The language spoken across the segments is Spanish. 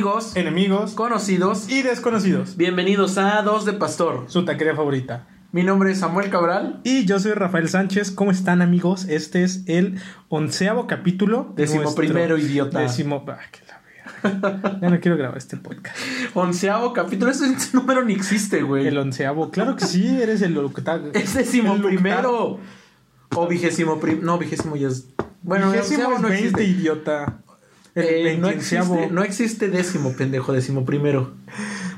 Amigos, enemigos conocidos, y desconocidos. bienvenidos a Dos de Pastor. Su taquería favorita. Mi nombre es Samuel Cabral. Y yo soy Rafael Sánchez. ¿Cómo están, amigos? Este es el onceavo capítulo. Décimo primero, idiota. Décimo. Ah, que la ya no quiero grabar este podcast. Onceavo capítulo. Ese número ni existe, güey. El onceavo. Claro que sí, eres el octavo. Es décimo el octavo. primero. O vigésimo primero. No, vigésimo ya es. Bueno, Vigésimo es no 20, existe. idiota. Eh, no, existe, no existe décimo, pendejo, décimo primero.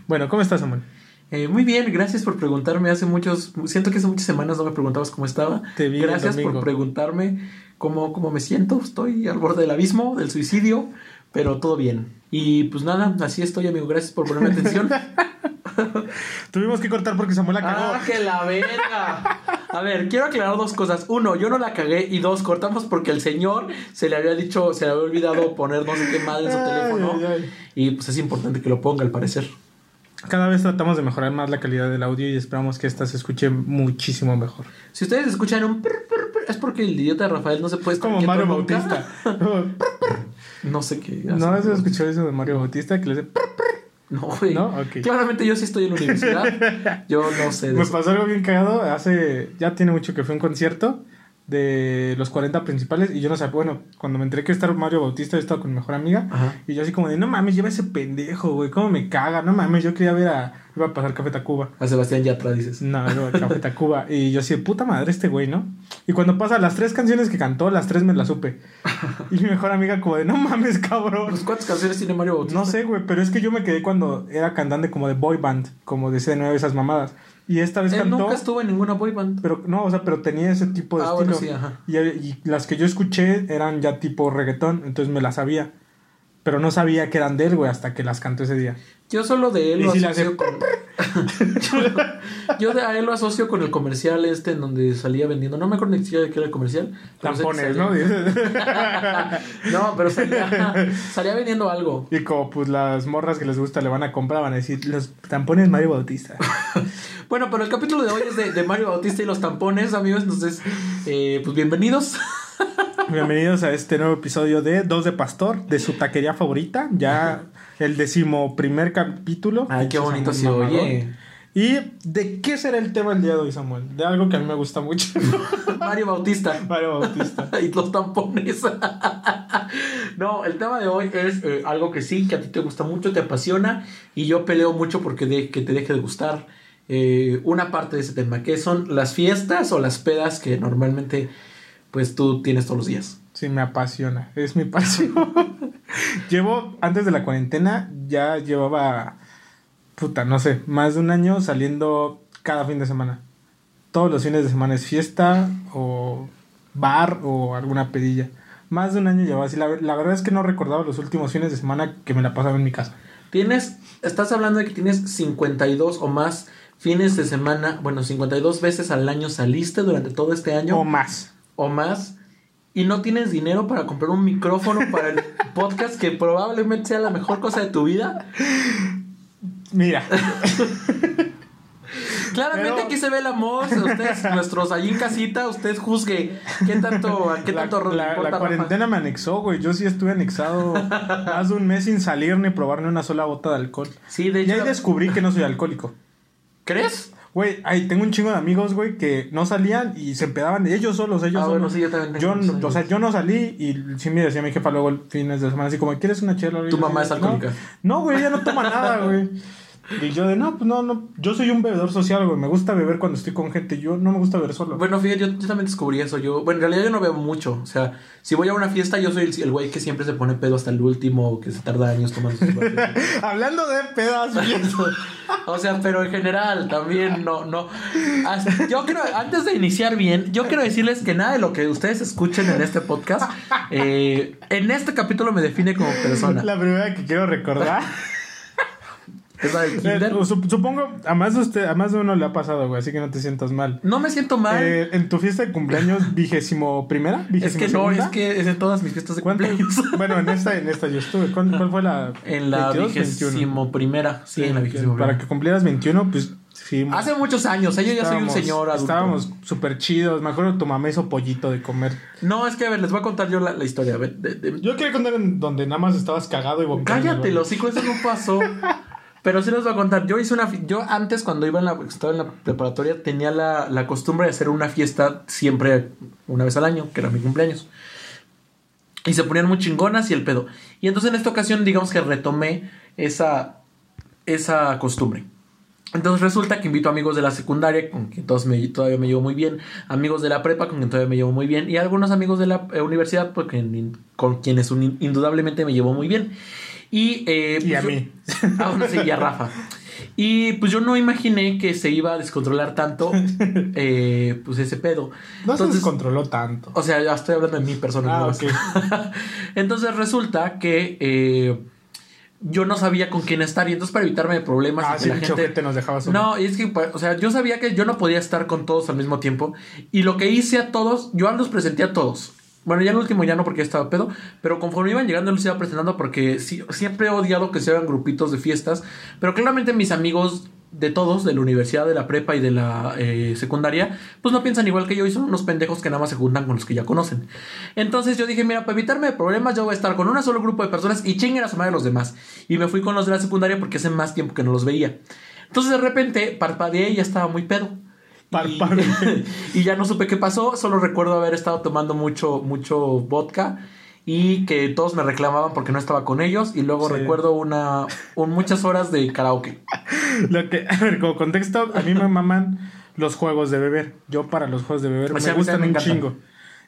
Bueno, ¿cómo estás, Samuel? Eh, muy bien, gracias por preguntarme. Hace muchos, siento que hace muchas semanas no me preguntabas cómo estaba. Te vi gracias por preguntarme cómo, cómo me siento. Estoy al borde del abismo, del suicidio, pero todo bien. Y pues nada, así estoy, amigo. Gracias por ponerme atención. Tuvimos que cortar porque Samuel la cagó. ¡Ah, que la verga! A ver, quiero aclarar dos cosas. Uno, yo no la cagué. Y dos, cortamos porque el señor se le había dicho, se le había olvidado poner no sé qué madre en su teléfono. ay, ay. Y pues es importante que lo ponga, al parecer. Cada vez tratamos de mejorar más la calidad del audio y esperamos que esta se escuche muchísimo mejor. Si ustedes escuchan un... prr, prr, prr, es porque el idiota de Rafael no se puede Es como estar Mario. Bautista. No sé qué. ¿No has hace. escuchado eso de Mario Bautista? Que le dice... No, güey. ¿No? Ok. Claramente yo sí estoy en la universidad. Yo no sé eso. pasó algo bien cagado. Hace... Ya tiene mucho que fue un concierto de los 40 principales y yo no sabía... Bueno, cuando me enteré que estar Mario Bautista, yo estaba con mi mejor amiga. Ajá. Y yo así como de, no mames, lleva ese pendejo, güey. ¿Cómo me caga? No mames, yo quería ver a... Iba a pasar Café Tacuba. A Sebastián Yatra dices. No, a Café Tacuba. Y yo así de puta madre este güey, ¿no? Y cuando pasa las tres canciones que cantó, las tres me las supe. Y mi mejor amiga como de, no mames, cabrón. Pues, ¿Cuántas canciones tiene Mario Bautista? No sé, güey, pero es que yo me quedé cuando era cantante como de boy band, como de C9, esas mamadas. Y esta vez Él cantó, nunca estuvo en ninguna boy band. pero no, o sea, pero tenía ese tipo de Ah, estilo. bueno, sí, ajá. y, y las que yo escuché eran ya tipo reggaetón, entonces me las sabía. Pero no sabía que eran de él, güey, hasta que las cantó ese día. Yo solo de él lo si asocio con... yo, yo de a él lo asocio con el comercial este en donde salía vendiendo. No me acuerdo ni siquiera de qué era el comercial. Tampones, ¿no? No, pero salía, salía vendiendo algo. y como pues las morras que les gusta le van a comprar, van a decir, los tampones Mario Bautista. Bueno, pero el capítulo de hoy es de, de Mario Bautista y los tampones, amigos. Entonces, eh, pues bienvenidos. Bienvenidos a este nuevo episodio de Dos de Pastor, de su taquería favorita. Ya el decimo primer capítulo. Ay, qué bonito se oye. ¿Y de qué será el tema el día de hoy, Samuel? De algo que a mí me gusta mucho. Mario Bautista. Mario Bautista. y los tampones. no, el tema de hoy es eh, algo que sí, que a ti te gusta mucho, te apasiona y yo peleo mucho porque de, que te deje de gustar eh, una parte de ese tema, que son las fiestas o las pedas que normalmente pues tú tienes todos los días. Sí, me apasiona. Es mi pasión. Llevo, antes de la cuarentena, ya llevaba, puta, no sé, más de un año saliendo cada fin de semana. Todos los fines de semana es fiesta o bar o alguna pedilla. Más de un año llevaba así. La, la verdad es que no recordaba los últimos fines de semana que me la pasaba en mi casa. Tienes, estás hablando de que tienes 52 o más fines de semana, bueno, 52 veces al año saliste durante todo este año. O más. o más y no tienes dinero para comprar un micrófono para el podcast que probablemente sea la mejor cosa de tu vida. Mira, Claramente Pero- aquí se ve el amor, ustedes, nuestros allí en casita, usted juzgue qué tanto, a qué la, tanto la- importa la Rafa. cuarentena me anexó, güey. Yo sí estuve anexado más de un mes sin salir ni probar ni una sola gota de alcohol. Sí, de Y ahí hecho, descubrí que no soy alcohólico. ¿Crees? Güey, ahí tengo un chingo de amigos, güey, que no salían y se empedaban ellos solos, ellos Ah, bueno, solos. sí, yo también Yo, no- o sea, yo no salí y sí me decía mi jefa luego el fines de semana así como, ¿quieres una chela? Tu mamá es alcohólica. No, no, güey, ella no toma nada, güey. Y yo de, no, pues no, no, yo soy un bebedor social, güey, me gusta beber cuando estoy con gente, yo no me gusta beber solo. Bueno, fíjate, yo, yo también descubrí eso. Yo, bueno, en realidad yo no veo mucho. O sea, si voy a una fiesta, yo soy el el güey que siempre se pone pedo hasta el último, que se tarda años tomando sus. Hablando de pedas. O sea, pero en general también no, no. Hasta- Yo quiero, antes de iniciar bien, yo quiero decirles que nada de lo que ustedes escuchen en este podcast, eh, en este capítulo me define como persona. La primera que quiero recordar. Es la del Eh, kinder. sup- supongo, a más de usted, a más de uno le ha pasado, güey, así que no te sientas mal. No me siento mal. Eh, en tu fiesta de cumpleaños, vigésimo primera, es que no, es que es en todas mis fiestas de cumpleaños. Bueno, en esta, en esta yo estuve. ¿Cuál, cuál fue la? En la 22, 21? vigésimo primera. Sí, en la vigésimo Para primera. que cumplieras 21, pues Sí, Hace muchos años, ¿eh? yo ya soy un señor adulto. Estábamos súper chidos. Me acuerdo que tu mamá hizo pollito de comer. No, es que a ver, les voy a contar yo la, la historia. A ver, de- de- Yo quería contar en donde nada más estabas cagado y vomitando. Cállate, los hijos, eso no pasó. Pero sí les voy a contar. Yo hice una. Yo antes, cuando iba en la, estaba en la preparatoria, tenía la, la costumbre de hacer una fiesta siempre una vez al año, que era mi cumpleaños. Y se ponían muy chingonas y el pedo. Y entonces en esta ocasión, digamos que retomé esa, esa costumbre. Entonces resulta que invito amigos de la secundaria, con quien todos me, todavía me llevo muy bien, amigos de la prepa, con quien todavía me llevo muy bien, y algunos amigos de la eh, universidad, porque, con quienes indudablemente me llevo muy bien. Y, eh, Y a mí. Ah, bueno, sí, y a Rafa. Y pues yo no imaginé que se iba a descontrolar tanto eh, pues ese pedo. No se descontroló tanto. o sea, ya estoy hablando de mi persona. Ah, entonces resulta que eh, yo no sabía con quién estar y entonces para evitarme problemas Ah, sí, la gente... nos dejaba solo. No, y es que, pa- o sea, yo sabía que yo no podía estar con todos al mismo tiempo. Y lo que hice a todos, yo los presenté a todos. Bueno, ya el último ya no porque estaba pedo, pero conforme iban llegando los iba presentando porque sí- siempre he odiado que se hagan grupitos de fiestas. Pero claramente mis amigos de todos, de la universidad, de la prepa y de la eh, secundaria, pues no piensan igual que yo y son unos pendejos que nada más se juntan con los que ya conocen. Entonces yo dije, mira, para evitarme de problemas, yo voy a estar con un solo grupo de personas y chinguen a su madre los demás. Y me fui con los de la secundaria porque hace más tiempo que no los veía. Entonces de repente parpadeé y ya estaba muy pedo. Y, ya no supe qué pasó, solo recuerdo haber estado tomando mucho, mucho vodka y que todos me reclamaban porque no estaba con ellos y luego Sí. recuerdo una, un- muchas horas de karaoke. Lo que, a ver, como contexto, a mí me maman los juegos de beber. Yo para los juegos de beber O me sea, gustan un chingo.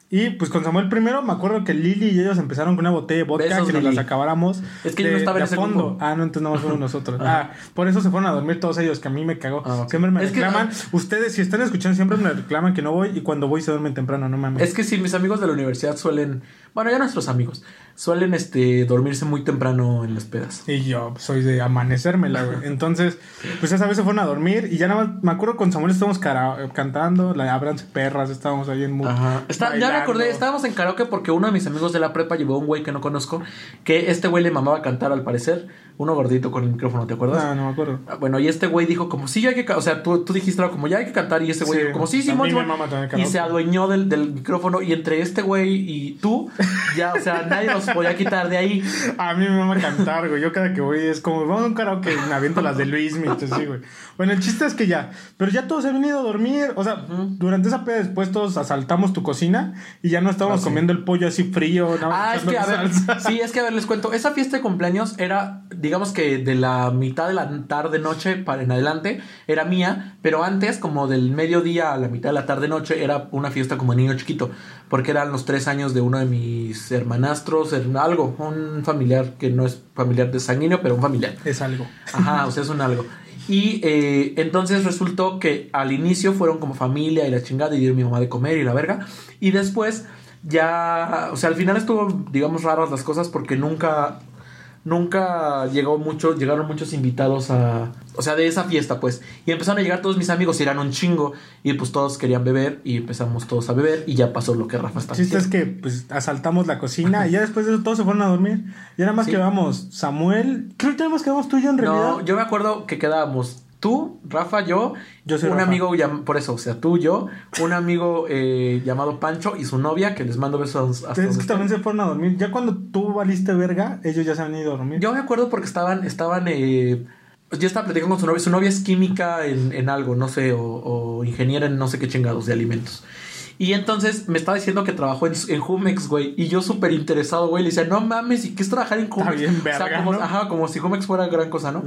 Y pues con Samuel primero me acuerdo que Lili y ellos empezaron con una botella de vodka Besos, que nos Lili. las acabáramos. Es que yo no estaba en de ese fondo. grupo. Ah, no, entonces no fuimos nosotros. Ah, por eso se fueron a dormir todos ellos, que a mí me cagó. Ah. Siempre me Es reclaman. ah, Ustedes, si están escuchando, siempre me reclaman que no voy y cuando voy se duermen temprano, no mames. Es que sí, mis amigos de la universidad suelen, bueno, ya nuestros amigos, suelen este dormirse muy temprano en las pedas. Y yo soy de amanecérmela, güey. Entonces, pues esa vez se fueron a dormir y ya nada más, me acuerdo con Samuel estábamos cara- cantando, la Abranse Perras, estábamos ahí en mu- Ajá. Está- ya me acordé, estábamos en karaoke porque uno de mis amigos de la prepa llevó a un güey que no conozco, que este güey le mamaba cantar al parecer, uno gordito con el micrófono, ¿te acuerdas? No, no me acuerdo. Ah, Bueno, y este güey dijo como, sí, ya hay que, ca-", o sea, tú, tú dijiste algo como, ya hay que cantar, y este güey Sí, dijo como, sí, sí, Simón, me Simón". mama también el y se adueñó del, del micrófono, y entre este güey y tú, ya, o sea, nadie nos podía quitar de ahí. A mí me mama cantar, güey. Yo cada que voy es como, vamos a un karaoke me aviento las de Luis entonces sí, güey. Bueno, el chiste es que ya, pero ya todos se han venido a dormir. O sea, durante esa peda después todos asaltamos tu cocina y ya no estábamos Ah, sí. comiendo el pollo así frío. nada más Ah, es que a ver, salsa. sí, es que a ver, les cuento. Esa fiesta de cumpleaños era, digamos que de la mitad de la tarde noche para en adelante, era mía, pero antes, como del mediodía a la mitad de la tarde noche, era una fiesta como niño chiquito, porque eran los tres años de uno de mis hermanastros, her- algo, un familiar que no es familiar de sanguíneo, pero un familiar. Es algo. Ajá, o sea, es un algo. Y eh, entonces resultó que al inicio fueron como familia y la chingada y dieron mi mamá de comer y la verga. Y después ya, o sea, al final estuvo, digamos, raras las cosas porque nunca, nunca llegó mucho, llegaron muchos invitados a, o sea, de esa fiesta, pues. Y empezaron a llegar todos mis amigos y eran un chingo. Y pues todos querían beber y empezamos todos a beber y ya pasó lo que Rafa está El chiste es diciendo. que pues asaltamos la cocina y ya después de eso todos se fueron a dormir. Y nada más Sí. quedamos Samuel. Creo que nada más quedamos tú y yo en realidad. No, yo me acuerdo que quedábamos tú, Rafa, yo, Yo soy un Rafa. amigo, por eso, o sea, tú, yo, un amigo eh, llamado Pancho y su novia, que les mando besos hasta es que también se fueron a dormir. Ya cuando tú valiste verga, ellos ya se han ido a dormir. Yo me acuerdo porque estaban, estaban, eh, yo estaba platicando con su novia, su novia es química en, en algo, no sé, o, o ingeniera en no sé qué chingados de alimentos. Y entonces me estaba diciendo que trabajó en, en Jumex, güey. Y yo súper interesado, güey. Le decía, no mames, ¿y qué es trabajar en Jumex? bien o sea, verga, como, ¿no? ajá, como si Jumex fuera gran cosa, ¿no?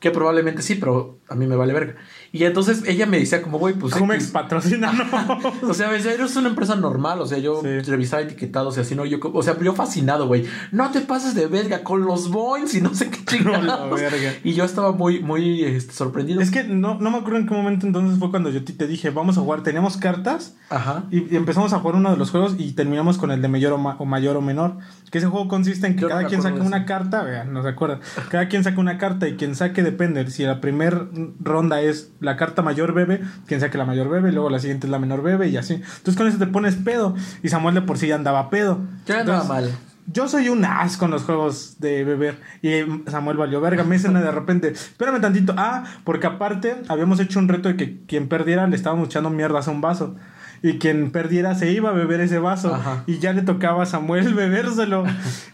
Que probablemente sí, pero a mí me vale verga. Y entonces ella me decía como, güey, pues... Jumex X. patrocina, no. O sea, decía, eres una empresa normal. O sea, yo Sí. revisaba etiquetados y así, ¿no? Yo, o sea, yo fascinado, güey. No te pases de verga con los Boeings y no sé qué chingados. verga. Y yo estaba muy, muy este, sorprendido. Es que no, no me acuerdo en qué momento entonces fue cuando yo te dije, vamos a jugar. Teníamos cartas Ajá. y, y empezamos a jugar uno de los juegos y terminamos con el de mayor o, ma- o mayor o menor. Que ese juego consiste en que Yo no cada quien saca de una carta, vean, no se acuerdan. Cada quien saca una carta y quien saque depende. Si la primera ronda es la carta mayor bebe, quien saque la mayor bebe, y luego la siguiente es la menor bebe y así. Entonces con eso te pones pedo. Y Samuel de por sí ya andaba pedo. Yo andaba mal. Yo soy un as con los juegos de beber. Y Samuel valió verga. Me dicen de repente, espérame tantito. Ah, porque aparte habíamos hecho un reto de que quien perdiera le estábamos echando mierdas a un vaso. Y quien perdiera se iba a beber ese vaso. Ajá. Y ya le tocaba a Samuel bebérselo.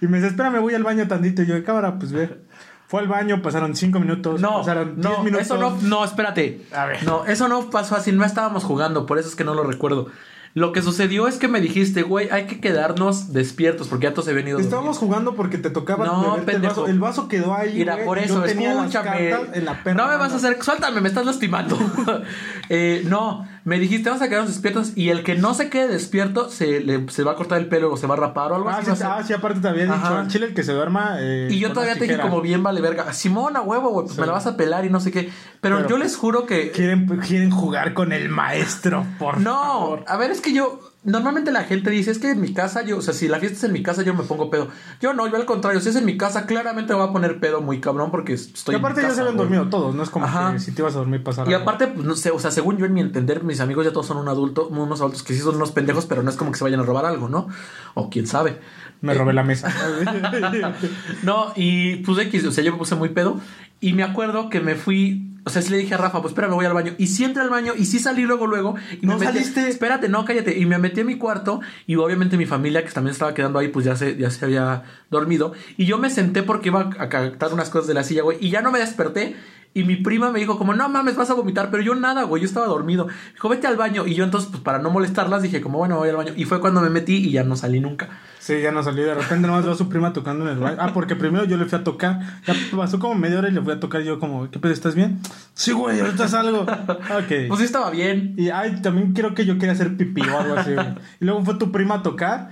y me dice, espérame, voy al baño tantito. Y yo, cámara, pues ve. Fue al baño, pasaron cinco minutos. No, pasaron diez no, minutos. eso no, no, espérate. A ver. No, eso no pasó así, no estábamos jugando, por eso es que no lo recuerdo. Lo que sucedió es que me dijiste, güey, hay que quedarnos despiertos porque ya todos se habían ido. a dormir. Estábamos jugando porque te tocaba No, el pendejo. vaso. El vaso quedó ahí. Mira, güey, por eso, escúchame. en la perra no me vas a hacer. Suéltame, me estás lastimando. Eh, no, me dijiste, vamos a quedarnos despiertos. Y el que no se quede despierto se, le, se va a cortar el pelo o se va a rapar o algo Ah, así. sí, ah, sí, aparte te había dicho. En Chile, el que se duerma. eh, Y yo todavía te dije como bien vale verga. Simón, a huevo, güey, pues Sí. me la vas a pelar y no sé qué. Pero, Pero- yo les juro que. Quieren, quieren jugar con el maestro, por No, favor. a ver, es que yo. Normalmente la gente dice, es que en mi casa, yo, o sea, si la fiesta es en mi casa, yo me pongo pedo. Yo no, yo al contrario, si es en mi casa, claramente me voy a poner pedo muy cabrón porque estoy. Y en aparte ya se habían dormido todos, no es como Ajá. que si te ibas a dormir pasar Y algo. aparte, pues no sé, o sea, según yo en mi entender, mis amigos ya todos son un adulto, unos adultos que sí son unos pendejos, pero no es como que se vayan a robar algo, ¿no? O quién sabe. Me robé la mesa. No, y pues X, o sea, yo me puse muy pedo. Y me acuerdo que me fui. O sea, sí le dije a Rafa, pues espera, me voy al baño. Y sí entré al baño y sí salí luego, luego. Y ¿No me metí- saliste? Espérate, no, cállate. Y me metí a mi cuarto. Y obviamente mi familia, que también estaba quedando ahí, pues ya se, ya se había dormido. Y yo me senté porque iba a captar unas cosas de la silla, güey. Y ya no me desperté. Y mi prima me dijo como, no mames, vas a vomitar. Pero yo nada, güey, yo estaba dormido. Dijo, vete al baño. Y yo entonces, pues para no molestarlas, dije como, bueno, voy al baño. Y fue cuando me metí y ya no salí nunca. Sí, ya no salió. De repente nomás veo a su prima tocando en el baño. Ah, porque primero yo le fui a tocar. Ya pasó como media hora y le fui a tocar. Y yo como, ¿qué pedo? ¿Estás bien? Sí, güey, ahorita salgo. Ok. Pues sí estaba bien. Y ay, también creo que yo quería hacer pipí o algo así. güey. Y luego fue tu prima a tocar.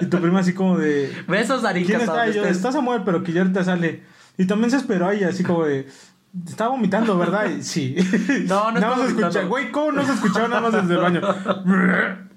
Y tu prima así como de... Besos, Darín, ¿Quién está? Yo, estés. está Samuel, pero que ya ahorita sale. Y también se esperó ahí, así como de. Estaba vomitando, ¿verdad? Sí. No, no Nada más se escucha. Güey, ¿cómo no se escuchaba nada más desde el baño?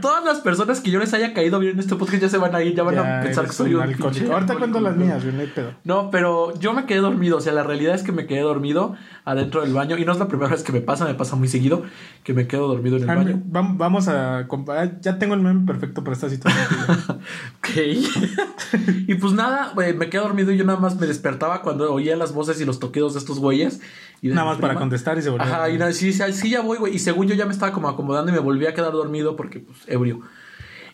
Todas las personas que yo les haya caído bien en este podcast ya se van a ir, ya van Ya a pensar que soy un Ahorita cuento las mías, güey, no hay pedo. No, pero yo me quedé dormido. O sea, la realidad es que me quedé dormido adentro del baño. Y no es la primera vez que me pasa, me pasa muy seguido que me quedo dormido en el Ah, baño. vam- Vamos a comparar. Ya tengo el meme perfecto para esta situación. Ok. y pues nada, güey, me quedé dormido y yo nada más me despertaba cuando oía las voces y los toquedos de estos güeyes. Y de nada más para contestar y se volvió. Ajá, y nada, sí, sí, sí, ya voy, güey. Y según yo ya me estaba como acomodando y me volví a quedar dormido porque, pues, ebrio.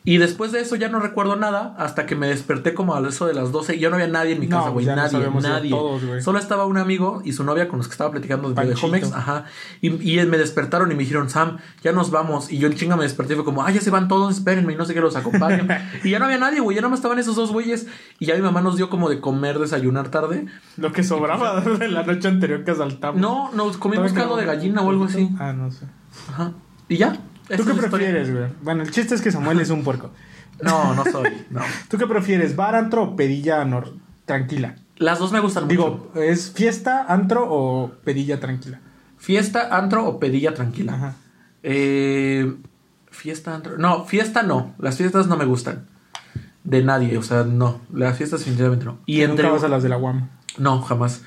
Y después de eso ya no recuerdo nada hasta que me desperté como a eso de las 12 y ya no había nadie en mi No, casa, güey. ya nos nadie, nadie. todos, güey. Solo estaba un amigo y su novia con los que estaba platicando de. Homex. Ajá. Y, y me despertaron y me dijeron, Sam, ya nos vamos. Y yo en chinga me desperté y fue como, ah, ya se van todos, espérenme y no sé qué los acompaño. y ya no había nadie, güey. Ya nada más estaban esos dos güeyes. Y ya mi mamá nos dio como de comer, desayunar tarde. Lo que sobraba de la noche anterior que asaltamos. No, nos comimos caldo de gallina o algo así. Ah, no sé. Ajá. Y ya. ¿Tú qué prefieres, güey? Bueno, el chiste es que Samuel es un puerco. No, no soy. No. ¿Tú qué prefieres? ¿Bar, antro o pedilla nor- tranquila? Las dos me gustan mucho. Digo, ¿es fiesta, antro o pedilla tranquila? Fiesta, antro o pedilla tranquila. Ajá. Eh, fiesta, antro. No, fiesta no. Las fiestas no me gustan. De nadie, o sea, no. Las fiestas definitivamente no. Y Y entre. nunca vas a las de la UAM. No, jamás.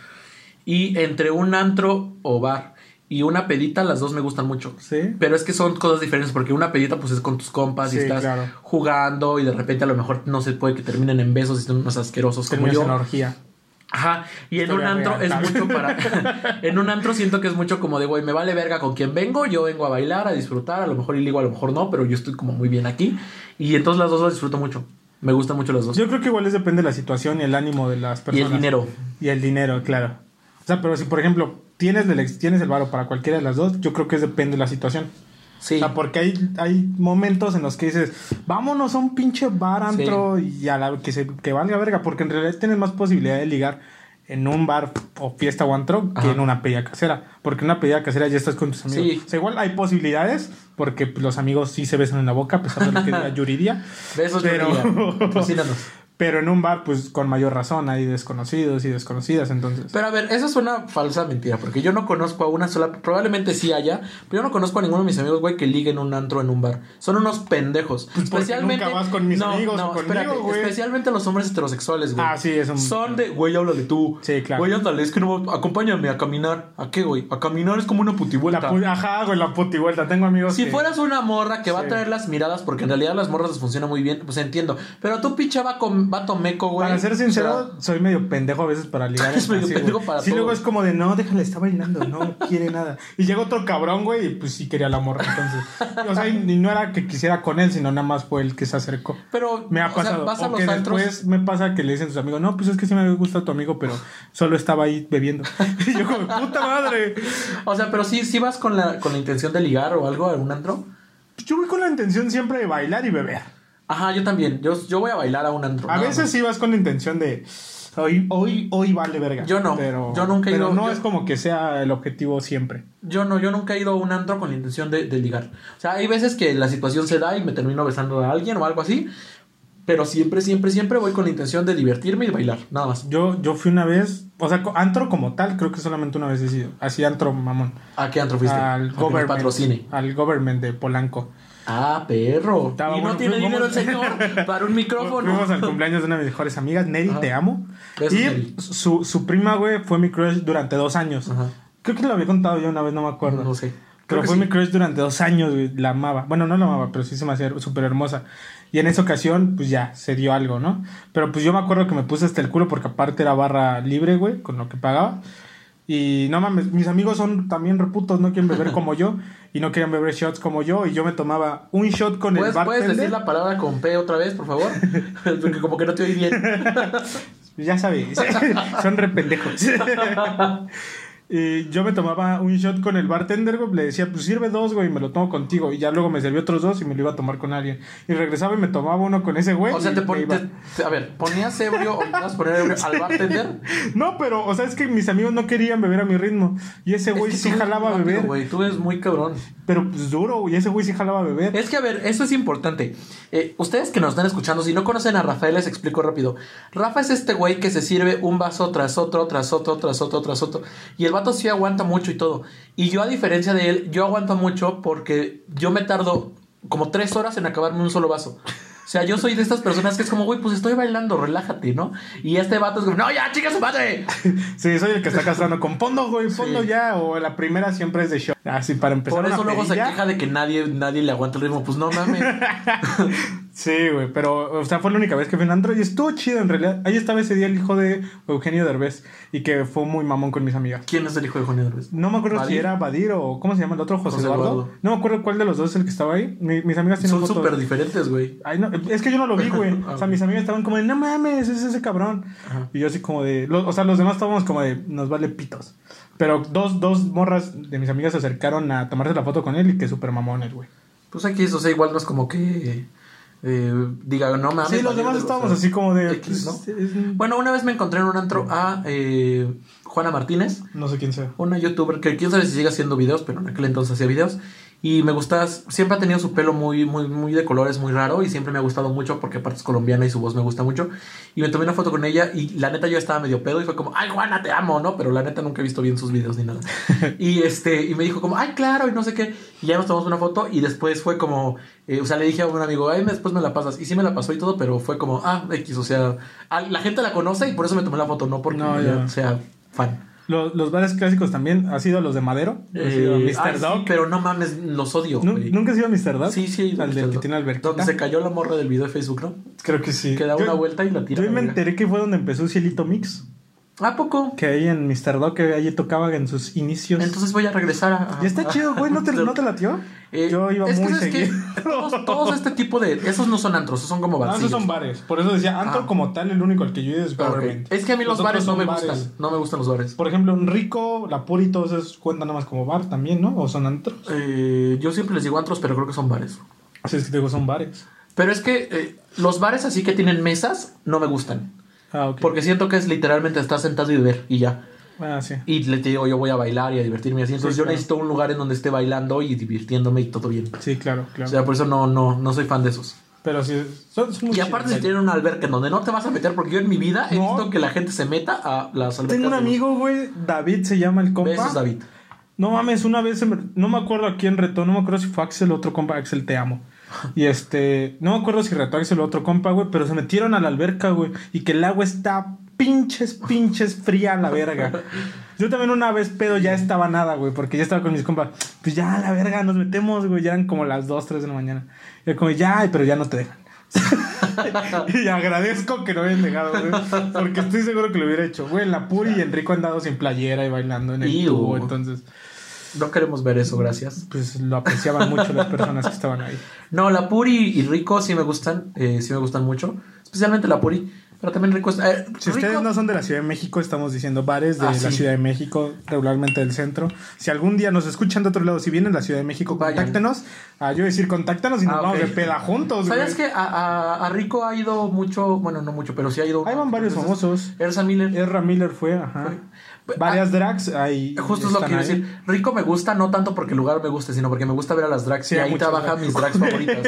Y entre un antro o bar y una pedita, las dos me gustan mucho. ¿Sí? Pero es que son cosas diferentes porque una pedita pues es con tus compas y estás claro. jugando y de repente a lo mejor no se puede que terminen en besos y son unos asquerosos como yo. en orgía. Ajá, y en un antro real. es mucho para... en un antro siento que es mucho como de, güey, me vale verga con quién vengo, yo vengo a bailar, a disfrutar, a lo mejor y ligo, a lo mejor no, pero yo estoy como muy bien aquí. Y entonces las dos las disfruto mucho. Me gustan mucho las dos. Yo creo que igual es depende de la situación y el ánimo de las y personas. el dinero. Y el dinero, claro. O sea, pero si por ejemplo tienes el, tienes el varo para cualquiera de las dos, yo creo que es depende de la situación. Sí. O sea, porque hay, hay momentos en los que dices, vámonos a un pinche bar antro y a la que se que valga verga, porque en realidad tienes más posibilidad de ligar en un bar o fiesta o antro que en una pedida casera. Porque en una pedida casera ya estás con tus amigos. Sí. O sea, igual hay posibilidades, porque los amigos sí se besan en la boca, a pesar de lo que diga Yuridia. Besos, Pero- Yuridia. Pero en un bar, pues con mayor razón, hay desconocidos y desconocidas, entonces. Pero a ver, eso es una falsa mentira, porque yo no conozco a una sola, probablemente sí haya, pero yo no conozco a ninguno de mis amigos, güey, que liguen un antro en un bar. Son unos pendejos. Pues especialmente nunca vas con mis no, amigos no, o conmigo, espérate, güey. especialmente los hombres heterosexuales, güey. Ah, sí, es un- Son de, güey, habla de tú. Sí, claro. Güey, ándale, es que no, acompáñame a caminar. ¿A qué, güey? A caminar es como una putivuelta. La pu- Ajá, güey, la puti vuelta. Tengo amigos Si que- fueras una morra que va a traer las miradas, porque en realidad las morras les funciona muy bien, pues entiendo. Pero tú, pinche vato, vato meco, güey. Para ser o sincero, sea, soy medio pendejo a veces para ligar. Eres medio así, pendejo güey. para Sí, todo. luego es como de, no, déjale, está bailando, no quiere nada. Y llega otro cabrón, güey, y pues sí quería la morra, entonces. o sea, y, y no era que quisiera con él, sino nada más fue el que se acercó. pero, Me ha o sea, pasado. vas a o los que antros. después me pasa que le dicen a sus amigos, no, pues es que sí me gusta tu amigo, pero solo estaba ahí bebiendo. y yo como, puta madre. O sea, pero sí, sí vas con la, con la intención de ligar o algo a algún antro. Yo voy con la intención siempre de bailar y beber. Ajá, yo también. Yo, yo voy a bailar a un antro. A veces sí vas con la intención de hoy, hoy, hoy vale verga. Yo no, Pero, yo nunca he pero no yo- es como que sea el objetivo siempre. Yo no, yo nunca he ido a un antro con la intención de, de ligar. O sea, hay veces que la situación se da y me termino besando a alguien o algo así. Pero siempre, siempre, siempre voy con la intención de divertirme y bailar. Nada más. Yo, yo fui una vez, o sea, antro como tal, creo que solamente una vez he sido. Así antro mamón. ¿A qué antro fuiste? Al government. patrocine. Al government de Polanco. Ah, perro. Estaba y no tiene fuimos- dinero el señor para un micrófono. Fuimos al cumpleaños de una de mis mejores amigas, Neri, Ajá. te amo. Besos, y Neri. su, su prima, güey, fue mi crush durante dos años. Ajá. Creo que lo había contado yo una vez, no me acuerdo. No sé. Creo Pero fue sí. mi crush durante dos años, güey. La amaba. Bueno, no la amaba, pero sí se me hacía súper hermosa. Y en esa ocasión, pues ya, se dio algo, ¿no? Pero pues yo me acuerdo que me puse hasta el culo porque aparte era barra libre, güey, con lo que pagaba. Y no mames, mis amigos son también reputos, no quieren beber como yo. Y no querían beber shots como yo. Y yo me tomaba un shot con el ¿Puedes, ¿Puedes bartender. decir la palabra con P otra vez, por favor? Porque como que no te oí bien. Ya sabes, son re pendejos. Y yo me tomaba un shot con el bartender, güey. Le decía, pues sirve dos, güey, y me lo tomo contigo. Y ya luego me serví otros dos y me lo iba a tomar con alguien. Y regresaba y me tomaba uno con ese güey. O sea, te me pon- iba. te- te- a ver, ¿ponías ebrio o ibas a poner ebrio al bartender? No, pero, o sea, es que mis amigos no querían beber a mi ritmo. Y ese güey Es que sí jalaba a beber. güey, tú eres muy cabrón. Pero pues duro, güey. Ese güey sí jalaba a beber. Es que, a ver, eso es importante. Eh, ustedes que nos están escuchando, si no conocen a Rafael, les explico rápido. Rafa es este güey que se sirve un vaso tras otro, tras otro, tras otro, tras otro. Y el vato sí aguanta mucho y todo. Y yo, a diferencia de él, yo aguanto mucho porque yo me tardo como tres horas en acabarme un solo vaso. O sea, yo soy de estas personas que es como, güey, pues estoy bailando, relájate, ¿no? Y este vato es como, no, ya, chica su madre. Sí, soy el que está castrando con fondo, güey, fondo Sí. ya. O la primera siempre es de shot. Así para empezar. Por eso luego se queja de que nadie, nadie le aguanta el ritmo. Pues no mames. Sí, güey, pero, o sea, fue la única vez que fui a un antro y estuvo chido en realidad. Ahí estaba ese día el hijo de Eugenio Derbez y que fue muy mamón con mis amigas. ¿Quién es el hijo de Juan Derbez? No me acuerdo si ¿Badir? era Badir o ¿cómo se llama el otro? José, José Eduardo. Eduardo. No me acuerdo cuál de los dos es el que estaba ahí. Mi- mis amigas tienen Son súper diferentes, güey. Ay, no, es que yo no lo vi, güey. Ah, O sea, mis amigas estaban como de, no mames, es ese cabrón. Ajá. Y yo así como de, lo- o sea, los demás estábamos como de, nos vale pitos. Pero dos, dos morras de mis amigas se acercaron a tomarse la foto con él y que súper mamones, güey. Pues aquí, o sea, igual no es como que eh, diga, no mames. Sí, los demás de- estábamos así como de, X, pues, ¿no? Bueno, una vez me encontré en un antro a eh, Juana Martínez, no sé quién sea. una youtuber que quién sabe si sigue haciendo videos, pero en aquel entonces hacía videos. Y me gusta, siempre ha tenido su pelo muy, muy, muy de colores, muy raro. Y siempre me ha gustado mucho porque aparte es colombiana y su voz me gusta mucho. Y me tomé una foto con ella y la neta yo estaba medio pedo y fue como, ay Juana, te amo, ¿no? Pero la neta nunca he visto bien sus videos ni nada. y este, y me dijo como, ay, claro, y no sé qué. Y ya nos tomamos una foto y después fue como, eh, o sea, le dije a un amigo, ay, después me la pasas. Y sí me la pasó y todo, pero fue como, ah, X, o sea, la gente la conoce y por eso me tomé la foto, no porque No, yo ya. sea fan. Los, los bares clásicos también, ¿ha sido los de Madero? ¿Ha sido Eh, Mr. ay, sí, Dog? pero no mames, los odio. ¿Nu- güey. ¿Nunca has ido a Mr. Dog? Sí, sí. Al del que tiene alberquita. Donde se cayó la morra del video de Facebook, ¿no? Creo que sí. Que da Yo- una vuelta y la tira. Yo a me verga. enteré que fue donde empezó Cielito Mix. ¿A poco? Que ahí en Mr. Dog, que allí tocaba en sus inicios. Entonces voy a regresar a. y está a- chido, güey. ¿No te, ¿No te latió? Eh, Yo iba es que, muy ¿sabes qué? seguido. Todos, todos este tipo de. Esos no son antros, esos son como No, barcillos. esos son bares. Por eso decía, Antro Ah. como tal, el único al que yo he ido es ok. Government. Es que a mí los, bares no me bares. gustan. No me gustan los bares. Por ejemplo, un rico, la Puri, todos esos cuentan nada más como bar también, ¿no? O son antros. Eh, yo siempre les digo antros, pero creo que son bares. Así es que te digo, son bares. Pero es que eh, los bares así que tienen mesas no me gustan. Ah. Porque siento que es literalmente estar sentado y beber y ya. Ah, sí. Y le te digo, yo voy a bailar y a divertirme así. Entonces Sí, yo claro. necesito un lugar en donde esté bailando y divirtiéndome y todo bien. Sí, claro, O claro. sea, por eso no, no, no soy fan de esos. Pero sí, son, son Y aparte si tienen una alberca en donde no te vas a meter, porque yo en mi vida he No. visto que la gente se meta a las albercas. Tengo un amigo, güey, David se llama el compa. Besos, David. No mames, una vez, se me- no me acuerdo a quién retó, no me acuerdo si fue Axel, otro compa, Axel, te amo. Y este, no me acuerdo si retó a Axel, otro compa, güey, pero se metieron a la alberca, güey, y que el agua está pinches, pinches fría a la verga. Yo también una vez pedo ya estaba nada, güey, porque ya estaba con mis compas. Pues ya, a la verga, nos metemos, güey, ya eran como las 2, 3 de la mañana. Y yo como, ya, pero ya no te dejan. y agradezco que no hayan dejado, güey, porque estoy seguro que lo hubiera hecho. Güey, la Puri y Enrico han dado sin playera y bailando en el tubo, entonces No queremos ver eso, gracias. pues lo apreciaban mucho las personas que estaban ahí. No, la Puri y Rico sí me gustan, eh, sí me gustan mucho. Especialmente la Puri, pero también Rico está... eh, Si Rico- ustedes no son de la Ciudad de México, estamos diciendo bares de Ah, la sí. Ciudad de México, regularmente del centro. Si algún día nos escuchan de otro lado, si vienen a la Ciudad de México, Vayan. contáctenos. Ah, yo decir, contáctanos y nos Ah, vamos de peda juntos, güey. ¿Sabes que a, a- a Rico ha ido mucho, bueno, no mucho, pero sí ha ido... Ahí van varios Entonces, famosos. Ersa Miller. Ezra Miller fue, ajá. Fue- Varias drags ahí. Justo es lo que quiero decir. Rico me gusta, no tanto porque el lugar me guste, sino porque me gusta ver a las drags Sí, y ahí trabajan mis drags favoritas.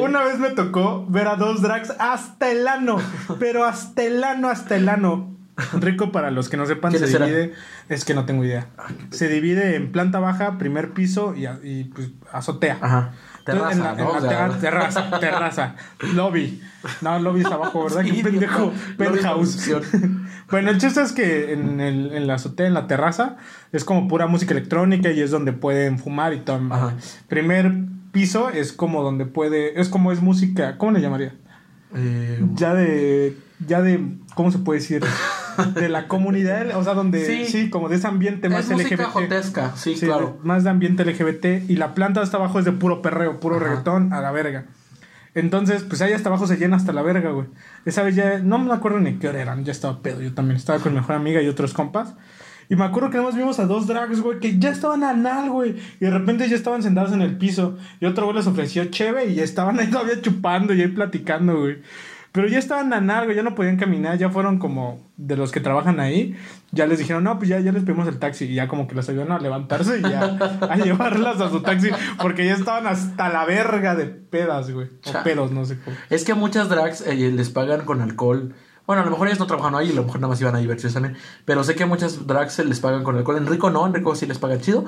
Una vez me tocó ver a dos drags hasta el ano, pero hasta el ano, hasta el ano. Rico, para los que no sepan, se divide. Es que no tengo idea. Se divide en planta baja, primer piso y, y, pues, azotea. Ajá. Terraza, en la, ¿no? en O la sea, terra- terraza, terraza, lobby. No, lobby es abajo, ¿verdad? Sí, Qué pendejo. Penthouse. Bueno, el chiste es que en, el, en la azotea, en la terraza, es como pura música electrónica y es donde pueden fumar y todo. Primer piso es como donde puede, es como es música, ¿cómo le llamaría? eh, Ya de, ya de, ¿cómo se puede decir? De la comunidad, o sea, donde, sí, Sí. como de ese ambiente más es LGBT. jotesca, sí, Sí, claro. de- más de ambiente LGBT. Y la planta hasta abajo es de puro perreo, puro Ajá. reggaetón a la verga. Entonces, pues ahí hasta abajo se llena hasta la verga, güey. Esa vez ya, no me acuerdo ni qué hora eran, ya estaba pedo. Yo también estaba con mi mejor amiga y otros compas. Y me acuerdo que nada más vimos a dos drags, güey, que ya estaban anal, güey. Y de repente ya estaban sentados en el piso. Y otro güey les ofreció cheve y estaban ahí todavía chupando y ahí platicando, güey. Pero ya estaban anal, güey, ya no podían caminar, ya fueron como de los que trabajan ahí. Ya les dijeron, no, pues ya, ya les pedimos el taxi. Y ya como que los ayudaron a levantarse y ya a llevarlas a su taxi. Porque ya estaban hasta la verga de pedas, güey. O pedos, no sé cómo. Es que a muchas drags eh, les pagan con alcohol. Bueno, a lo mejor ellos no trabajan ahí, a lo mejor nada más iban a divertirse también. Pero sé que a muchas drags se les pagan con alcohol. Enrico no, Enrico sí les pagan chido.